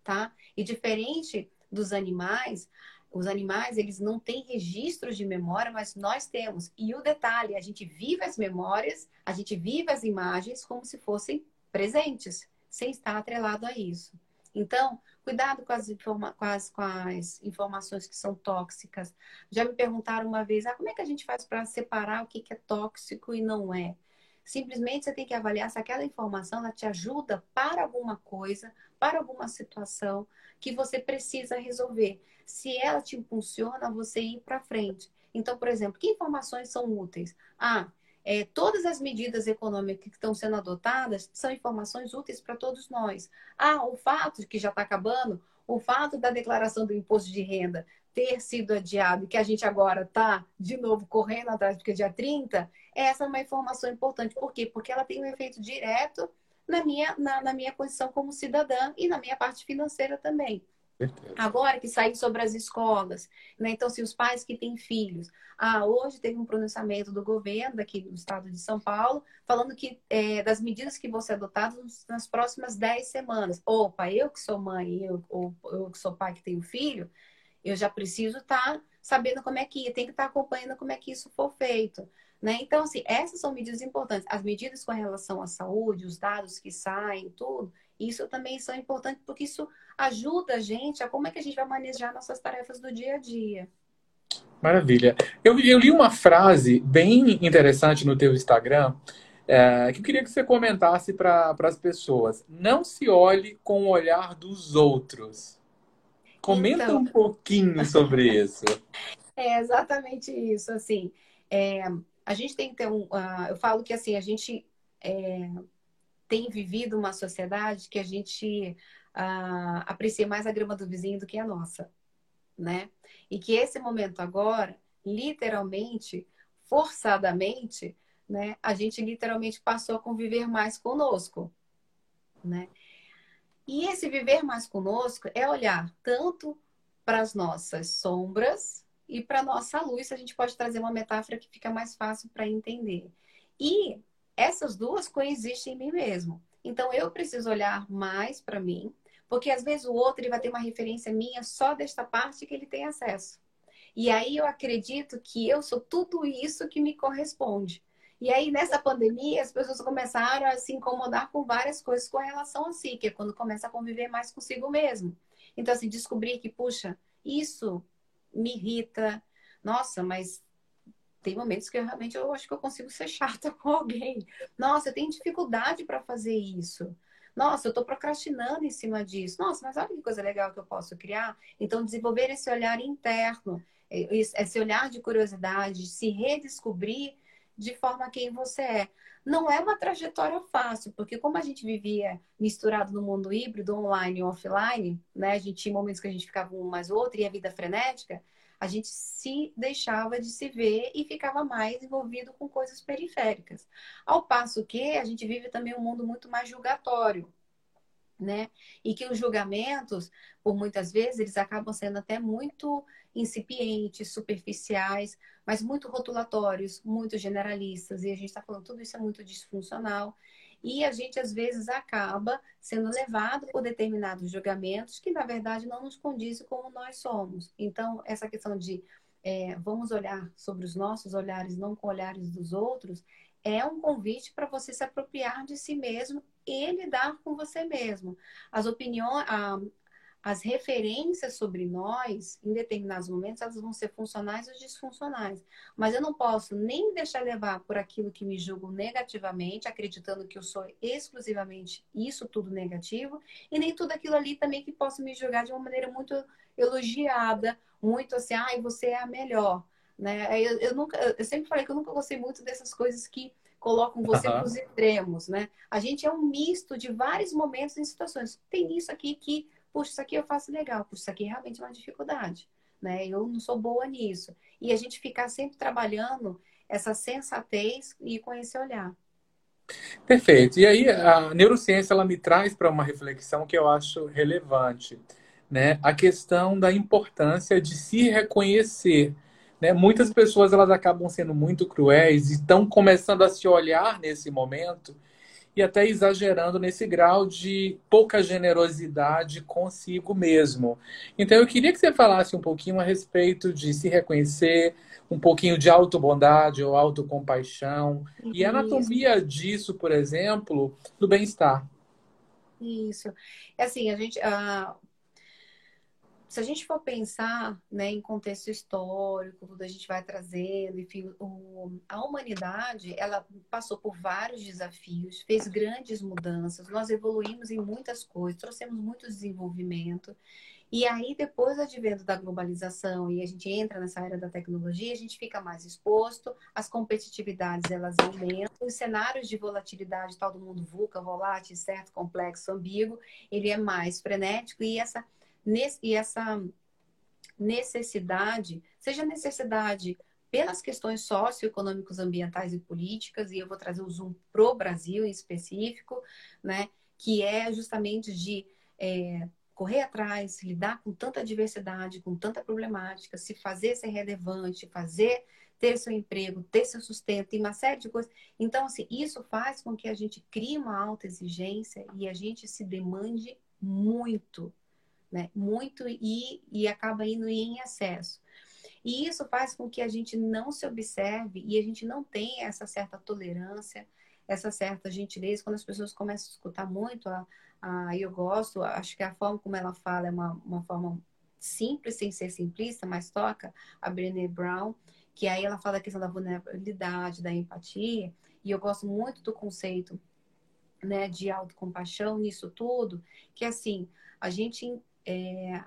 tá? E diferente dos animais, os animais, eles não têm registros de memória, mas nós temos. E o detalhe, a gente vive as memórias, a gente vive as imagens como se fossem presentes, sem estar atrelado a isso. Então, cuidado com as, informa com as, com as informações que são tóxicas. Já me perguntaram uma vez, ah, como é que a gente faz para separar o que, que é tóxico e não é? Simplesmente você tem que avaliar se aquela informação ela te ajuda para alguma coisa, para alguma situação que você precisa resolver. Se ela te impulsiona você ir para frente. Então, por exemplo, que informações são úteis? Ah, é, todas as medidas econômicas que estão sendo adotadas são informações úteis para todos nós. Ah, o fato de que já está acabando, o fato da declaração do imposto de renda ter sido adiado e que a gente agora está de novo correndo atrás, porque é dia 30, essa é uma informação importante. Por quê? Porque ela tem um efeito direto na minha, na, na minha condição como cidadã e na minha parte financeira também. Agora que saiu sobre as escolas, né? Então, se os pais que têm filhos, ah, hoje teve um pronunciamento do governo daqui do estado de São Paulo, falando que é, das medidas que vão ser adotadas nas próximas 10 semanas. Opa, eu que sou mãe, eu, ou eu que sou pai que tenho filho, eu já preciso estar tá sabendo como é que tem que estar tá acompanhando como é que isso for feito. Né? Então, assim, essas são medidas importantes. As medidas com relação à saúde, os dados que saem, tudo, isso também são importantes porque isso ajuda a gente a como é que a gente vai manejar nossas tarefas do dia a dia. Maravilha. Eu, eu li uma frase bem interessante no teu Instagram é, que eu queria que você comentasse para as pessoas. Não se olhe com o olhar dos outros. Comenta então... um pouquinho sobre isso. É exatamente isso. Assim, é, a gente tem que ter um. Uh, eu falo que assim, a gente é, tem vivido uma sociedade que a gente uh, aprecia mais a grama do vizinho do que a nossa, né? E que esse momento agora, literalmente, forçadamente, né? A gente literalmente passou a conviver mais conosco, né? E esse viver mais conosco é olhar tanto para as nossas sombras e para a nossa luz. A gente pode trazer uma metáfora que fica mais fácil para entender. E essas duas coexistem em mim mesmo. Então eu preciso olhar mais para mim, porque às vezes o outro ele vai ter uma referência minha só desta parte que ele tem acesso. E aí eu acredito que eu sou tudo isso que me corresponde. E aí, nessa pandemia, as pessoas começaram a se incomodar com várias coisas com relação a si, que é quando começa a conviver mais consigo mesmo. Então, assim, descobrir que, puxa, isso me irrita. Nossa, mas tem momentos que eu realmente eu acho que eu consigo ser chata com alguém. Nossa, eu tenho dificuldade para fazer isso. Nossa, eu estou procrastinando em cima disso. Nossa, mas olha que coisa legal que eu posso criar. Então, desenvolver esse olhar interno, esse olhar de curiosidade, se redescobrir de forma quem você é. Não é uma trajetória fácil, porque como a gente vivia misturado no mundo híbrido, online e offline, né? A gente tinha momentos que a gente ficava um mais outro e a vida frenética, a gente se deixava de se ver e ficava mais envolvido com coisas periféricas. Ao passo que a gente vive também um mundo muito mais julgatório, né? E que os julgamentos, por muitas vezes, eles acabam sendo até muito incipientes, superficiais, mas muito rotulatórios, muito generalistas. E a gente está falando tudo isso é muito disfuncional. E a gente, às vezes, acaba sendo levado por determinados julgamentos que, na verdade, não nos condizem como nós somos. Então, essa questão de é, vamos olhar sobre os nossos olhares, não com olhares dos outros, é um convite para você se apropriar de si mesmo e lidar com você mesmo. As opiniões, as referências sobre nós, em determinados momentos, elas vão ser funcionais ou disfuncionais. Mas eu não posso nem deixar levar por aquilo que me julgo negativamente, acreditando que eu sou exclusivamente isso tudo negativo, e nem tudo aquilo ali também que possa me julgar de uma maneira muito elogiada, muito assim, ai, ah, você é a melhor. Né? Eu, eu, nunca, eu sempre falei que eu nunca gostei muito dessas coisas que colocam você uhum. para os extremos, né? A gente é um misto de vários momentos e situações. Tem isso aqui que puxa, isso aqui eu faço legal, puxa, isso aqui realmente é uma dificuldade, né? Eu não sou boa nisso. E a gente ficar sempre trabalhando essa sensatez e com esse olhar. Perfeito. E aí a neurociência ela me traz para uma reflexão que eu acho relevante, né? A questão da importância de se reconhecer. Né? Muitas pessoas elas acabam sendo muito cruéis e estão começando a se olhar nesse momento e até exagerando nesse grau de pouca generosidade consigo mesmo. Então eu queria que você falasse um pouquinho a respeito de se reconhecer, um pouquinho de autobondade ou autocompaixão Isso. e a anatomia disso, por exemplo, do bem-estar. Isso. É assim, a gente, uh, se a gente for pensar né, em contexto histórico, tudo a gente vai trazendo, enfim, o, a humanidade ela passou por vários desafios, fez grandes mudanças, nós evoluímos em muitas coisas, trouxemos muito desenvolvimento. E aí, depois do advento da globalização e a gente entra nessa era da tecnologia, a gente fica mais exposto, as competitividades elas aumentam, os cenários de volatilidade, tal do mundo VUCA, volátil, certo, complexo, ambíguo, ele é mais frenético e essa e essa necessidade, seja necessidade pelas questões socioeconômicas, ambientais e políticas, e eu vou trazer o zoom pro Brasil em específico, né, que é justamente de é, correr atrás, lidar com tanta diversidade, com tanta problemática, se fazer ser relevante, fazer ter seu emprego, ter seu sustento, tem uma série de coisas. Então, assim, isso faz com que a gente crie uma alta exigência e a gente se demande muito, né? Muito e, e acaba indo em excesso. E isso faz com que a gente não se observe e a gente não tenha essa certa tolerância, essa certa gentileza. Quando as pessoas começam a escutar muito, a, a, eu gosto, acho que a forma como ela fala é uma, uma forma simples, sem ser simplista, mas toca a Brené Brown, que aí ela fala da questão da vulnerabilidade, da empatia, e eu gosto muito do conceito né, de autocompaixão nisso tudo, que assim, a gente, é,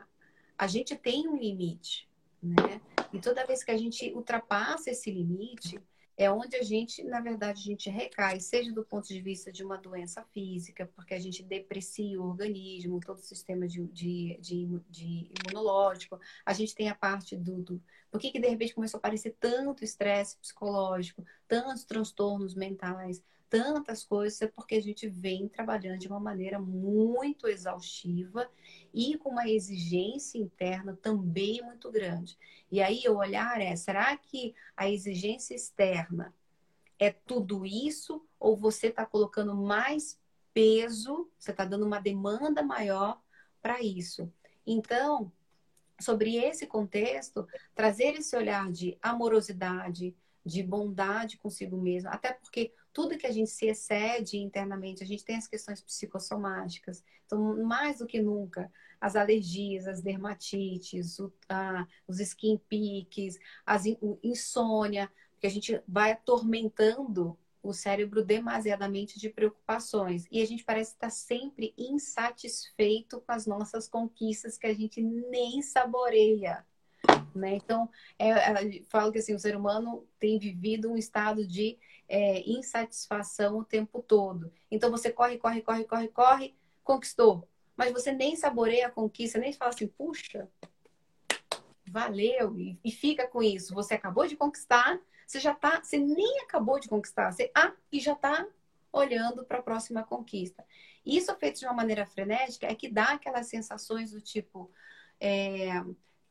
a gente tem um limite, né? E toda vez que a gente ultrapassa esse limite, é onde a gente, na verdade, a gente recai, seja do ponto de vista de uma doença física, porque a gente deprecia o organismo, todo o sistema de, de, de, de imunológico, a gente tem a parte do, do... Por que, que de repente começou a aparecer tanto estresse psicológico, tantos transtornos mentais, tantas coisas é porque a gente vem trabalhando de uma maneira muito exaustiva e com uma exigência interna também muito grande. E aí o olhar é, será que a exigência externa é tudo isso ou você está colocando mais peso, você está dando uma demanda maior para isso? Então, sobre esse contexto, trazer esse olhar de amorosidade, de bondade consigo mesmo, até porque tudo que a gente se excede internamente, a gente tem as questões psicossomáticas. Então, mais do que nunca, as alergias, as dermatites, o, a, os skin piques, as insônia, porque a gente vai atormentando o cérebro demasiadamente de preocupações. E a gente parece estar sempre insatisfeito com as nossas conquistas que a gente nem saboreia. Né? Então, é, é, falo que assim, o ser humano tem vivido um estado de é, insatisfação o tempo todo. Então, você corre, corre, corre, corre, corre, conquistou. Mas você nem saboreia a conquista, nem fala assim, puxa, valeu, e, e fica com isso. Você acabou de conquistar, você já tá, você nem acabou de conquistar, você, ah, e já tá olhando para a próxima conquista. Isso feito de uma maneira frenética é que dá aquelas sensações do tipo, é,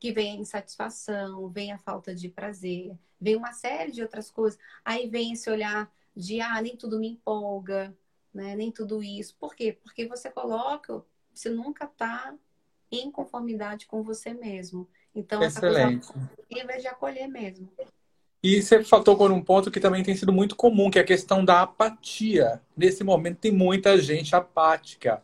que vem a insatisfação, vem a falta de prazer, vem uma série de outras coisas. Aí vem esse olhar de, ah, nem tudo me empolga, né? Nem tudo isso. Por quê? Porque você coloca, você nunca está em conformidade com você mesmo. Então, Excelente. essa coisa de acolher mesmo. E você faltou por um ponto que também tem sido muito comum, que é a questão da apatia. Nesse momento tem muita gente apática.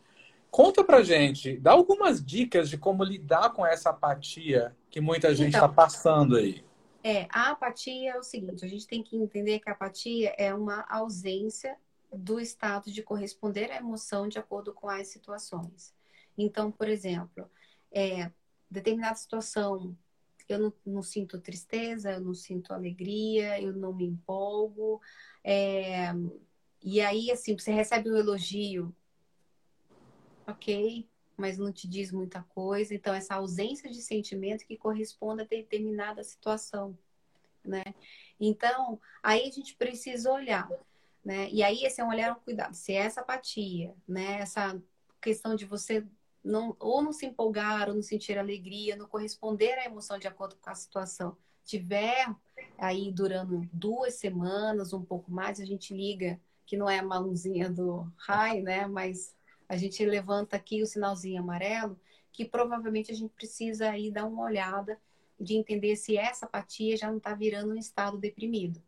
Conta pra gente, dá algumas dicas de como lidar com essa apatia que muita gente está então, passando aí. É, a apatia é o seguinte, a gente tem que entender que a apatia é uma ausência do estado de corresponder à emoção de acordo com as situações. Então, por exemplo, é, determinada situação, eu não, não, sinto tristeza, eu não sinto alegria, eu não me empolgo. É, e aí, assim, você recebe um elogio, ok, mas não te diz muita coisa. Então, essa ausência de sentimento que corresponde a determinada situação, né? Então, aí a gente precisa olhar, né? E aí esse é um olhar com cuidado. Se é essa apatia, né? Essa questão de você não ou não se empolgar, ou não sentir alegria, não corresponder à emoção de acordo com a situação, tiver aí durando duas semanas, um pouco mais, a gente liga, que não é a mãozinha do high, né? Mas a gente levanta aqui o sinalzinho amarelo, que provavelmente a gente precisa aí dar uma olhada de entender se essa apatia já não está virando um estado deprimido,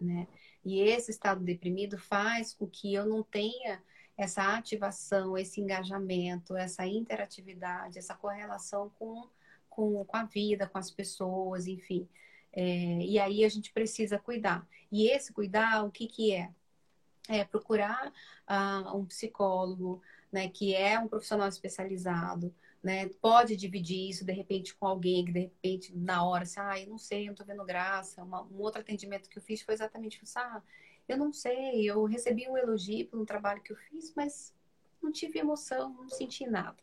né? E esse estado deprimido faz com que eu não tenha essa ativação, esse engajamento, essa interatividade, essa correlação com, com, com a vida, com as pessoas, enfim. É, e aí a gente precisa cuidar. E esse cuidar, o que, que é? É procurar uh, um psicólogo, né, que é um profissional especializado, né, pode dividir isso de repente com alguém que de repente na hora, assim, ah, eu não sei, eu não tô vendo graça. Uma, um outro atendimento que eu fiz foi exatamente isso, ah, eu não sei, eu recebi um elogio pelo trabalho que eu fiz, mas não tive emoção, não senti nada,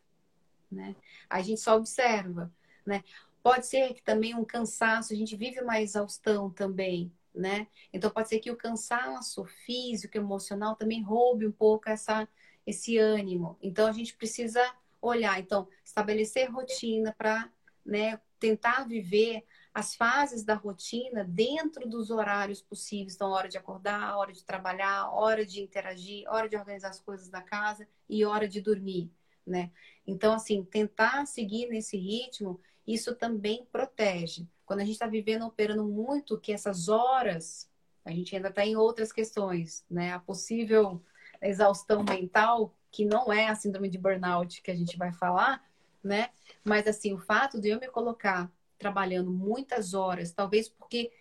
né? A gente só observa, né? Pode ser que também um cansaço, a gente vive uma exaustão também, né? Então pode ser que o cansaço físico, emocional também roube um pouco essa esse ânimo. Então a gente precisa olhar, então, estabelecer rotina para né, tentar viver as fases da rotina dentro dos horários possíveis. Então, hora de acordar, hora de trabalhar, hora de interagir, hora de organizar as coisas da casa e hora de dormir, né? Então, assim, tentar seguir nesse ritmo, isso também protege. Quando a gente está vivendo, operando muito, que essas horas, a gente ainda está em outras questões, né? A possível exaustão mental, que não é a síndrome de burnout que a gente vai falar, né? Mas, assim, o fato de eu me colocar trabalhando muitas horas, talvez porque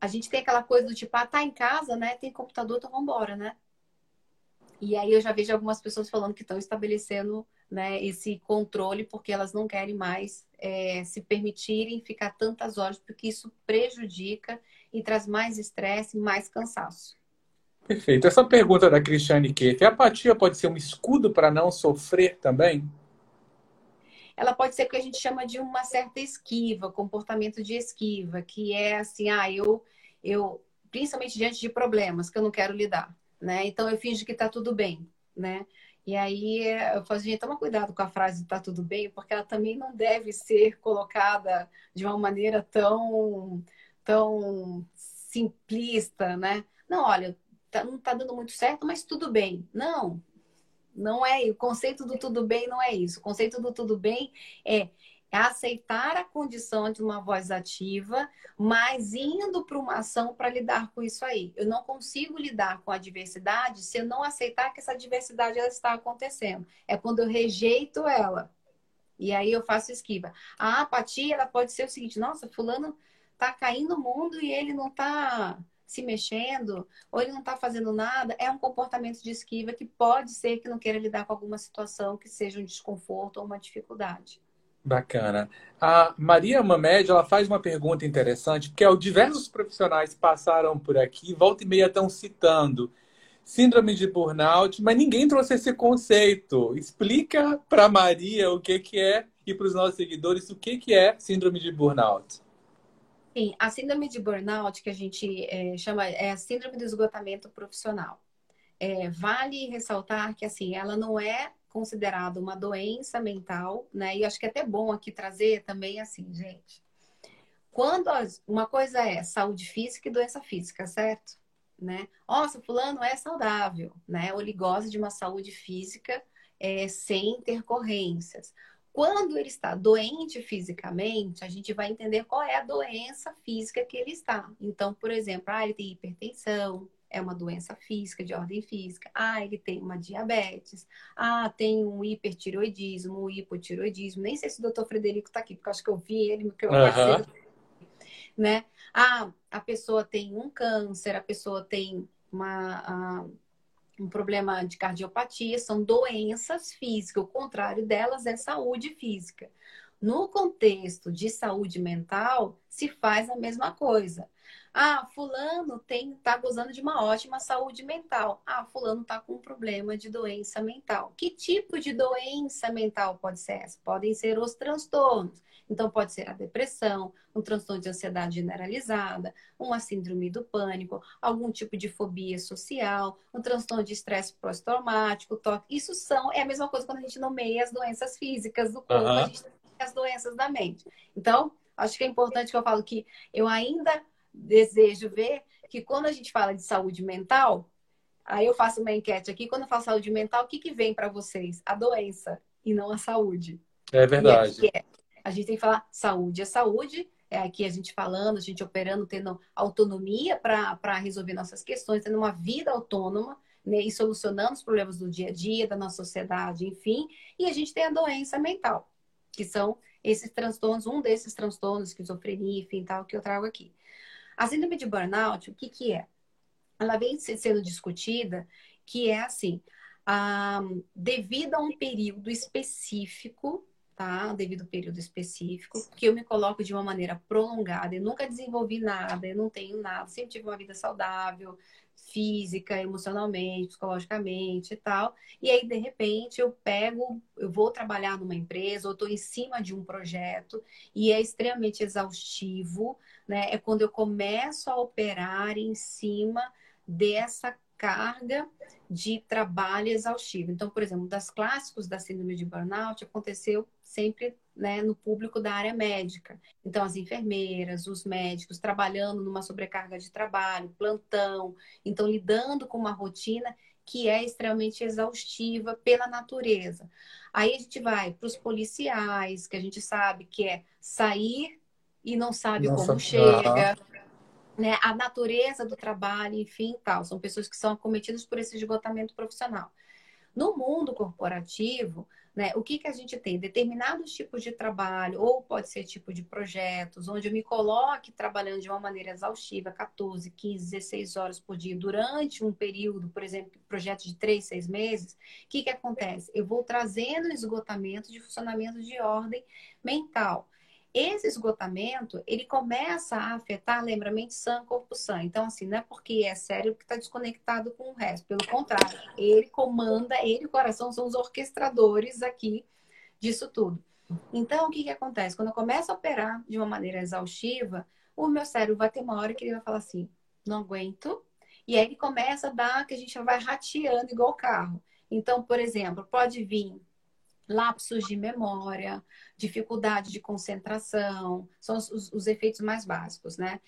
a gente tem aquela coisa do tipo, ah, tá em casa, né? Tem computador, então vamos embora, né? E aí eu já vejo algumas pessoas falando que estão estabelecendo né, esse controle porque elas não querem mais é, se permitirem ficar tantas horas, porque isso prejudica e traz mais estresse, mais cansaço. Perfeito. Essa pergunta da Cristiane Keff, a apatia pode ser um escudo para não sofrer também? ela pode ser o que a gente chama de uma certa esquiva, comportamento de esquiva, que é assim, ah, eu, eu principalmente diante de problemas que eu não quero lidar, né? Então eu finjo que está tudo bem, né? E aí eu falo, gente, toma cuidado com a frase tá tudo bem, porque ela também não deve ser colocada de uma maneira tão, tão simplista, né? Não, olha, tá, não tá dando muito certo, mas tudo bem. Não, não é o conceito do tudo bem não é isso. O conceito do tudo bem é aceitar a condição de uma voz ativa, mas indo para uma ação para lidar com isso aí. Eu não consigo lidar com a diversidade se eu não aceitar que essa diversidade ela está acontecendo. É quando eu rejeito ela. E aí eu faço esquiva. A apatia ela pode ser o seguinte: nossa, fulano tá caindo o mundo e ele não tá se mexendo, ou ele não está fazendo nada, é um comportamento de esquiva que pode ser que não queira lidar com alguma situação que seja um desconforto ou uma dificuldade. Bacana. A Maria Mamed, ela faz uma pergunta interessante, porque diversos profissionais passaram por aqui, volta e meia estão citando síndrome de burnout, mas ninguém trouxe esse conceito. Explica para Maria o que, que é e para os nossos seguidores o que, que é síndrome de burnout. Sim, a síndrome de burnout, que a gente é, chama, é a síndrome do esgotamento profissional. É, vale ressaltar que, assim, ela não é considerada uma doença mental, né? E acho que é até bom aqui trazer também, assim, gente. Quando as, uma coisa é saúde física e doença física, certo? Né? Nossa, fulano é saudável, né? Ou ele gosta de uma saúde física é, sem intercorrências. Quando ele está doente fisicamente, a gente vai entender qual é a doença física que ele está. Então, por exemplo, ah, ele tem hipertensão, é uma doença física, de ordem física. Ah, ele tem uma diabetes. Ah, tem um hipertiroidismo, um hipotiroidismo. Nem sei se o doutor Frederico está aqui, porque acho que eu vi ele, porque eu uhum. parceiro. Né? Ah, a pessoa tem um câncer, a pessoa tem uma, um problema de cardiopatia, são doenças físicas. O contrário delas é saúde física. No contexto de saúde mental, se faz a mesma coisa. Ah, fulano tem tá gozando de uma ótima saúde mental. Ah, fulano está com um problema de doença mental. Que tipo de doença mental pode ser essa? Podem ser os transtornos. Então, pode ser a depressão, um transtorno de ansiedade generalizada, uma síndrome do pânico, algum tipo de fobia social, um transtorno de estresse pós-traumático, toque. Isso são, é a mesma coisa quando a gente nomeia as doenças físicas do corpo, uhum. a gente as doenças da mente. Então, acho que é importante que eu falo que eu ainda desejo ver que quando a gente fala de saúde mental, aí eu faço uma enquete aqui, quando eu falo saúde mental, o que, que vem para vocês? A doença e não a saúde. É verdade. É, a gente tem que falar saúde é saúde, é aqui a gente falando, a gente operando, tendo autonomia para resolver nossas questões, tendo uma vida autônoma, né, e solucionando os problemas do dia a dia, da nossa sociedade, enfim. E a gente tem a doença mental, que são esses transtornos, um desses transtornos, esquizofrenia, enfim, tal, que eu trago aqui. A síndrome de burnout, o que, que é? Ela vem sendo discutida que é assim, ah, devido a um período específico tá? Devido ao período específico, que eu me coloco de uma maneira prolongada. Eu nunca desenvolvi nada, eu não tenho nada, sempre tive uma vida saudável, física, emocionalmente, psicologicamente e tal. E aí, de repente, eu pego, eu vou trabalhar numa empresa, ou estou em cima de um projeto, e é extremamente exaustivo, né? É quando eu começo a operar em cima dessa carga de trabalho exaustivo. Então, por exemplo, das clássicos da síndrome de burnout aconteceu sempre né, no público da área médica. Então, as enfermeiras, os médicos trabalhando numa sobrecarga de trabalho, plantão, então lidando com uma rotina que é extremamente exaustiva pela natureza. Aí a gente vai para os policiais, que a gente sabe que é sair e não sabe Nossa, como chega, né? A natureza do trabalho, enfim, tal. São pessoas que são acometidas por esse esgotamento profissional. No mundo corporativo, né, o que, que a gente tem? Determinados tipos de trabalho, ou pode ser tipo de projetos, onde eu me coloque trabalhando de uma maneira exaustiva, 14, 15, 16 horas por dia, durante um período, por exemplo, projeto de 3, 6 meses, o que, que acontece? Eu vou trazendo esgotamento de funcionamento de ordem mental. Esse esgotamento, ele começa a afetar, lembra, mente sã, corpo sã. Então, assim, não é porque é cérebro que está desconectado com o resto. Pelo contrário, ele comanda, ele e o coração são os orquestradores aqui disso tudo. Então, o que, que acontece? Quando eu começo a operar de uma maneira exaustiva, o meu cérebro vai ter uma hora que ele vai falar assim, não aguento. E aí ele começa a dar, que a gente vai rateando igual carro. Então, por exemplo, pode vir lapsos de memória, dificuldade de concentração, são os, os, efeitos mais básicos, né?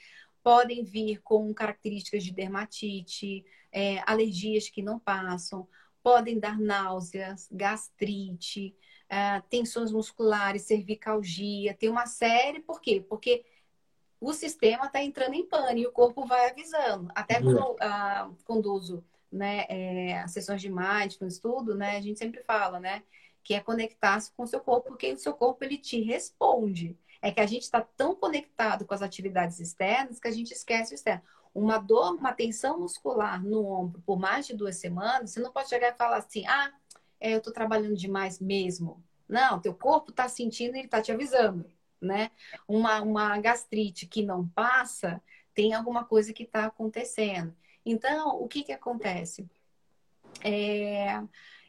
Podem vir com características de dermatite, é, alergias que não passam, podem dar náuseas, gastrite, é, tensões musculares, cervicalgia, tem uma série, por quê? Porque o sistema está entrando em pânico e o corpo vai avisando. Até quando uhum. ah, conduzo né, é, sessões de mindfulness, tudo, né, a gente sempre fala, né? Que é conectar-se com o seu corpo, porque o seu corpo ele te responde. É que a gente está tão conectado com as atividades externas que a gente esquece o externo. Uma dor, uma tensão muscular no ombro por mais de duas semanas, você não pode chegar e falar assim, ah, é, eu estou trabalhando demais mesmo. Não, teu corpo está sentindo e ele está te avisando, né? Uma, uma gastrite que não passa, tem alguma coisa que está acontecendo. Então, o que que acontece? É,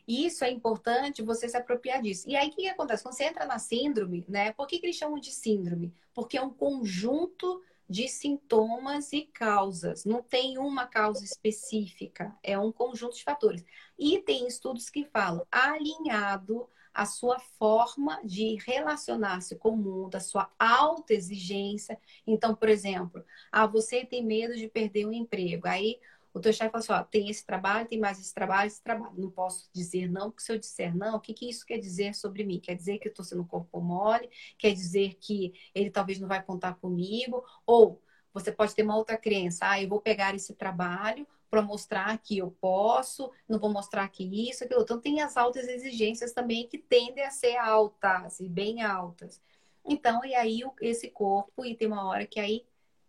isso é importante você se apropriar disso. E aí, o que, que acontece? Quando você entra na síndrome, né? Por que, que eles chamam de síndrome? Porque é um conjunto de sintomas e causas. Não tem uma causa específica, é um conjunto de fatores. E tem estudos que falam alinhado à sua forma de relacionar-se com o mundo, a sua alta exigência. Então, por exemplo, ah, você tem medo de perder o um emprego. Aí o teu chefe fala assim, ó, tem esse trabalho, tem mais esse trabalho, esse trabalho. Não posso dizer não, porque se eu disser não, o que, que isso quer dizer sobre mim? Quer dizer que eu estou sendo corpo mole? Quer dizer que ele talvez não vai contar comigo? Ou você pode ter uma outra crença, ah, eu vou pegar esse trabalho para mostrar que eu posso, não vou mostrar que isso, aquilo. Então, tem as altas exigências também que tendem a ser altas e bem altas. Então, e aí esse corpo, e tem uma hora que aí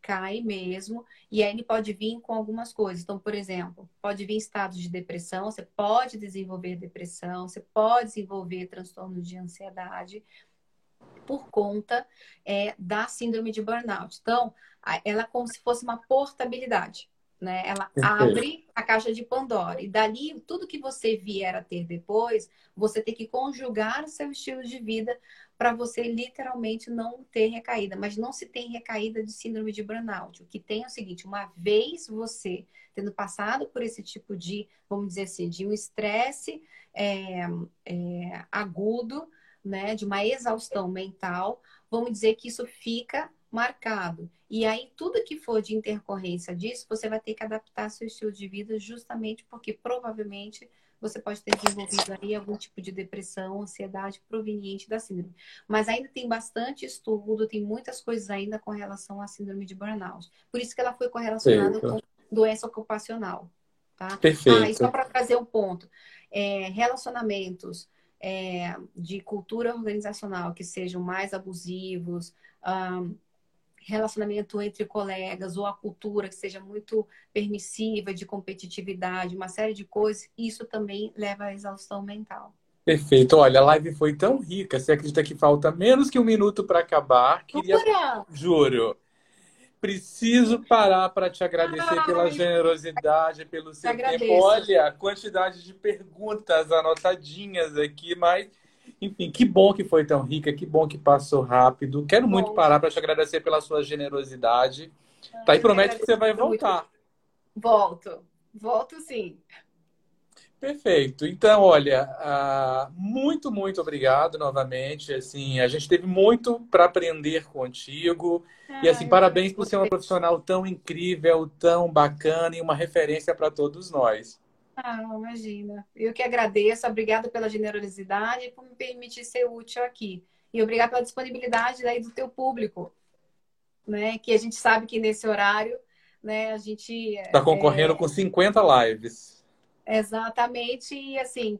cai mesmo, e aí ele pode vir com algumas coisas. Então, por exemplo, pode vir estados de depressão, você pode desenvolver depressão, você pode desenvolver transtorno de ansiedade por conta é, da síndrome de burnout. Então, ela é como se fosse uma portabilidade. Né? Ela abre a caixa de Pandora. E dali, tudo que você vier a ter depois, você tem que conjugar o seu estilo de vida para você literalmente não ter recaída. Mas não se tem recaída de síndrome de burnout. O que tem é o seguinte: uma vez você tendo passado por esse tipo de, vamos dizer assim, de um estresse é, é, agudo, né, de uma exaustão mental, vamos dizer que isso fica marcado. E aí, tudo que for de intercorrência disso, você vai ter que adaptar seu estilo de vida justamente porque provavelmente você pode ter desenvolvido aí algum tipo de depressão, ansiedade proveniente da síndrome. Mas ainda tem bastante estudo, tem muitas coisas ainda com relação à síndrome de burnout. Por isso que ela foi correlacionada com doença ocupacional. Tá? Perfeito. Ah, e só para trazer um ponto. É, relacionamentos é, de cultura organizacional que sejam mais abusivos, um, relacionamento entre colegas ou a cultura que seja muito permissiva de competitividade, uma série de coisas, isso também leva à exaustão mental. Perfeito. Olha, a live foi tão rica. Você acredita que falta menos que um minuto para acabar? Queria, juro. Preciso parar para te agradecer Ai, pela generosidade, pelo seu tempo. Olha, a quantidade de perguntas anotadinhas aqui, mas enfim, que bom que foi tão rica, que bom que passou rápido. Quero bom. muito parar para te agradecer pela sua generosidade. Ah, tá? E promete que você vai voltar. Volto. Volto sim. Perfeito. Então, olha, uh, muito, muito obrigado novamente. Assim, a gente teve muito para aprender contigo. Ah, e assim, parabéns por ser uma profissional tão incrível, tão bacana e uma referência para todos nós. Ah, imagina. Eu que agradeço. Obrigada pela generosidade e por me permitir ser útil aqui. E obrigada pela disponibilidade daí do teu público, né? Que a gente sabe que nesse horário, né, a gente está concorrendo é... com 50 lives. Exatamente, e assim,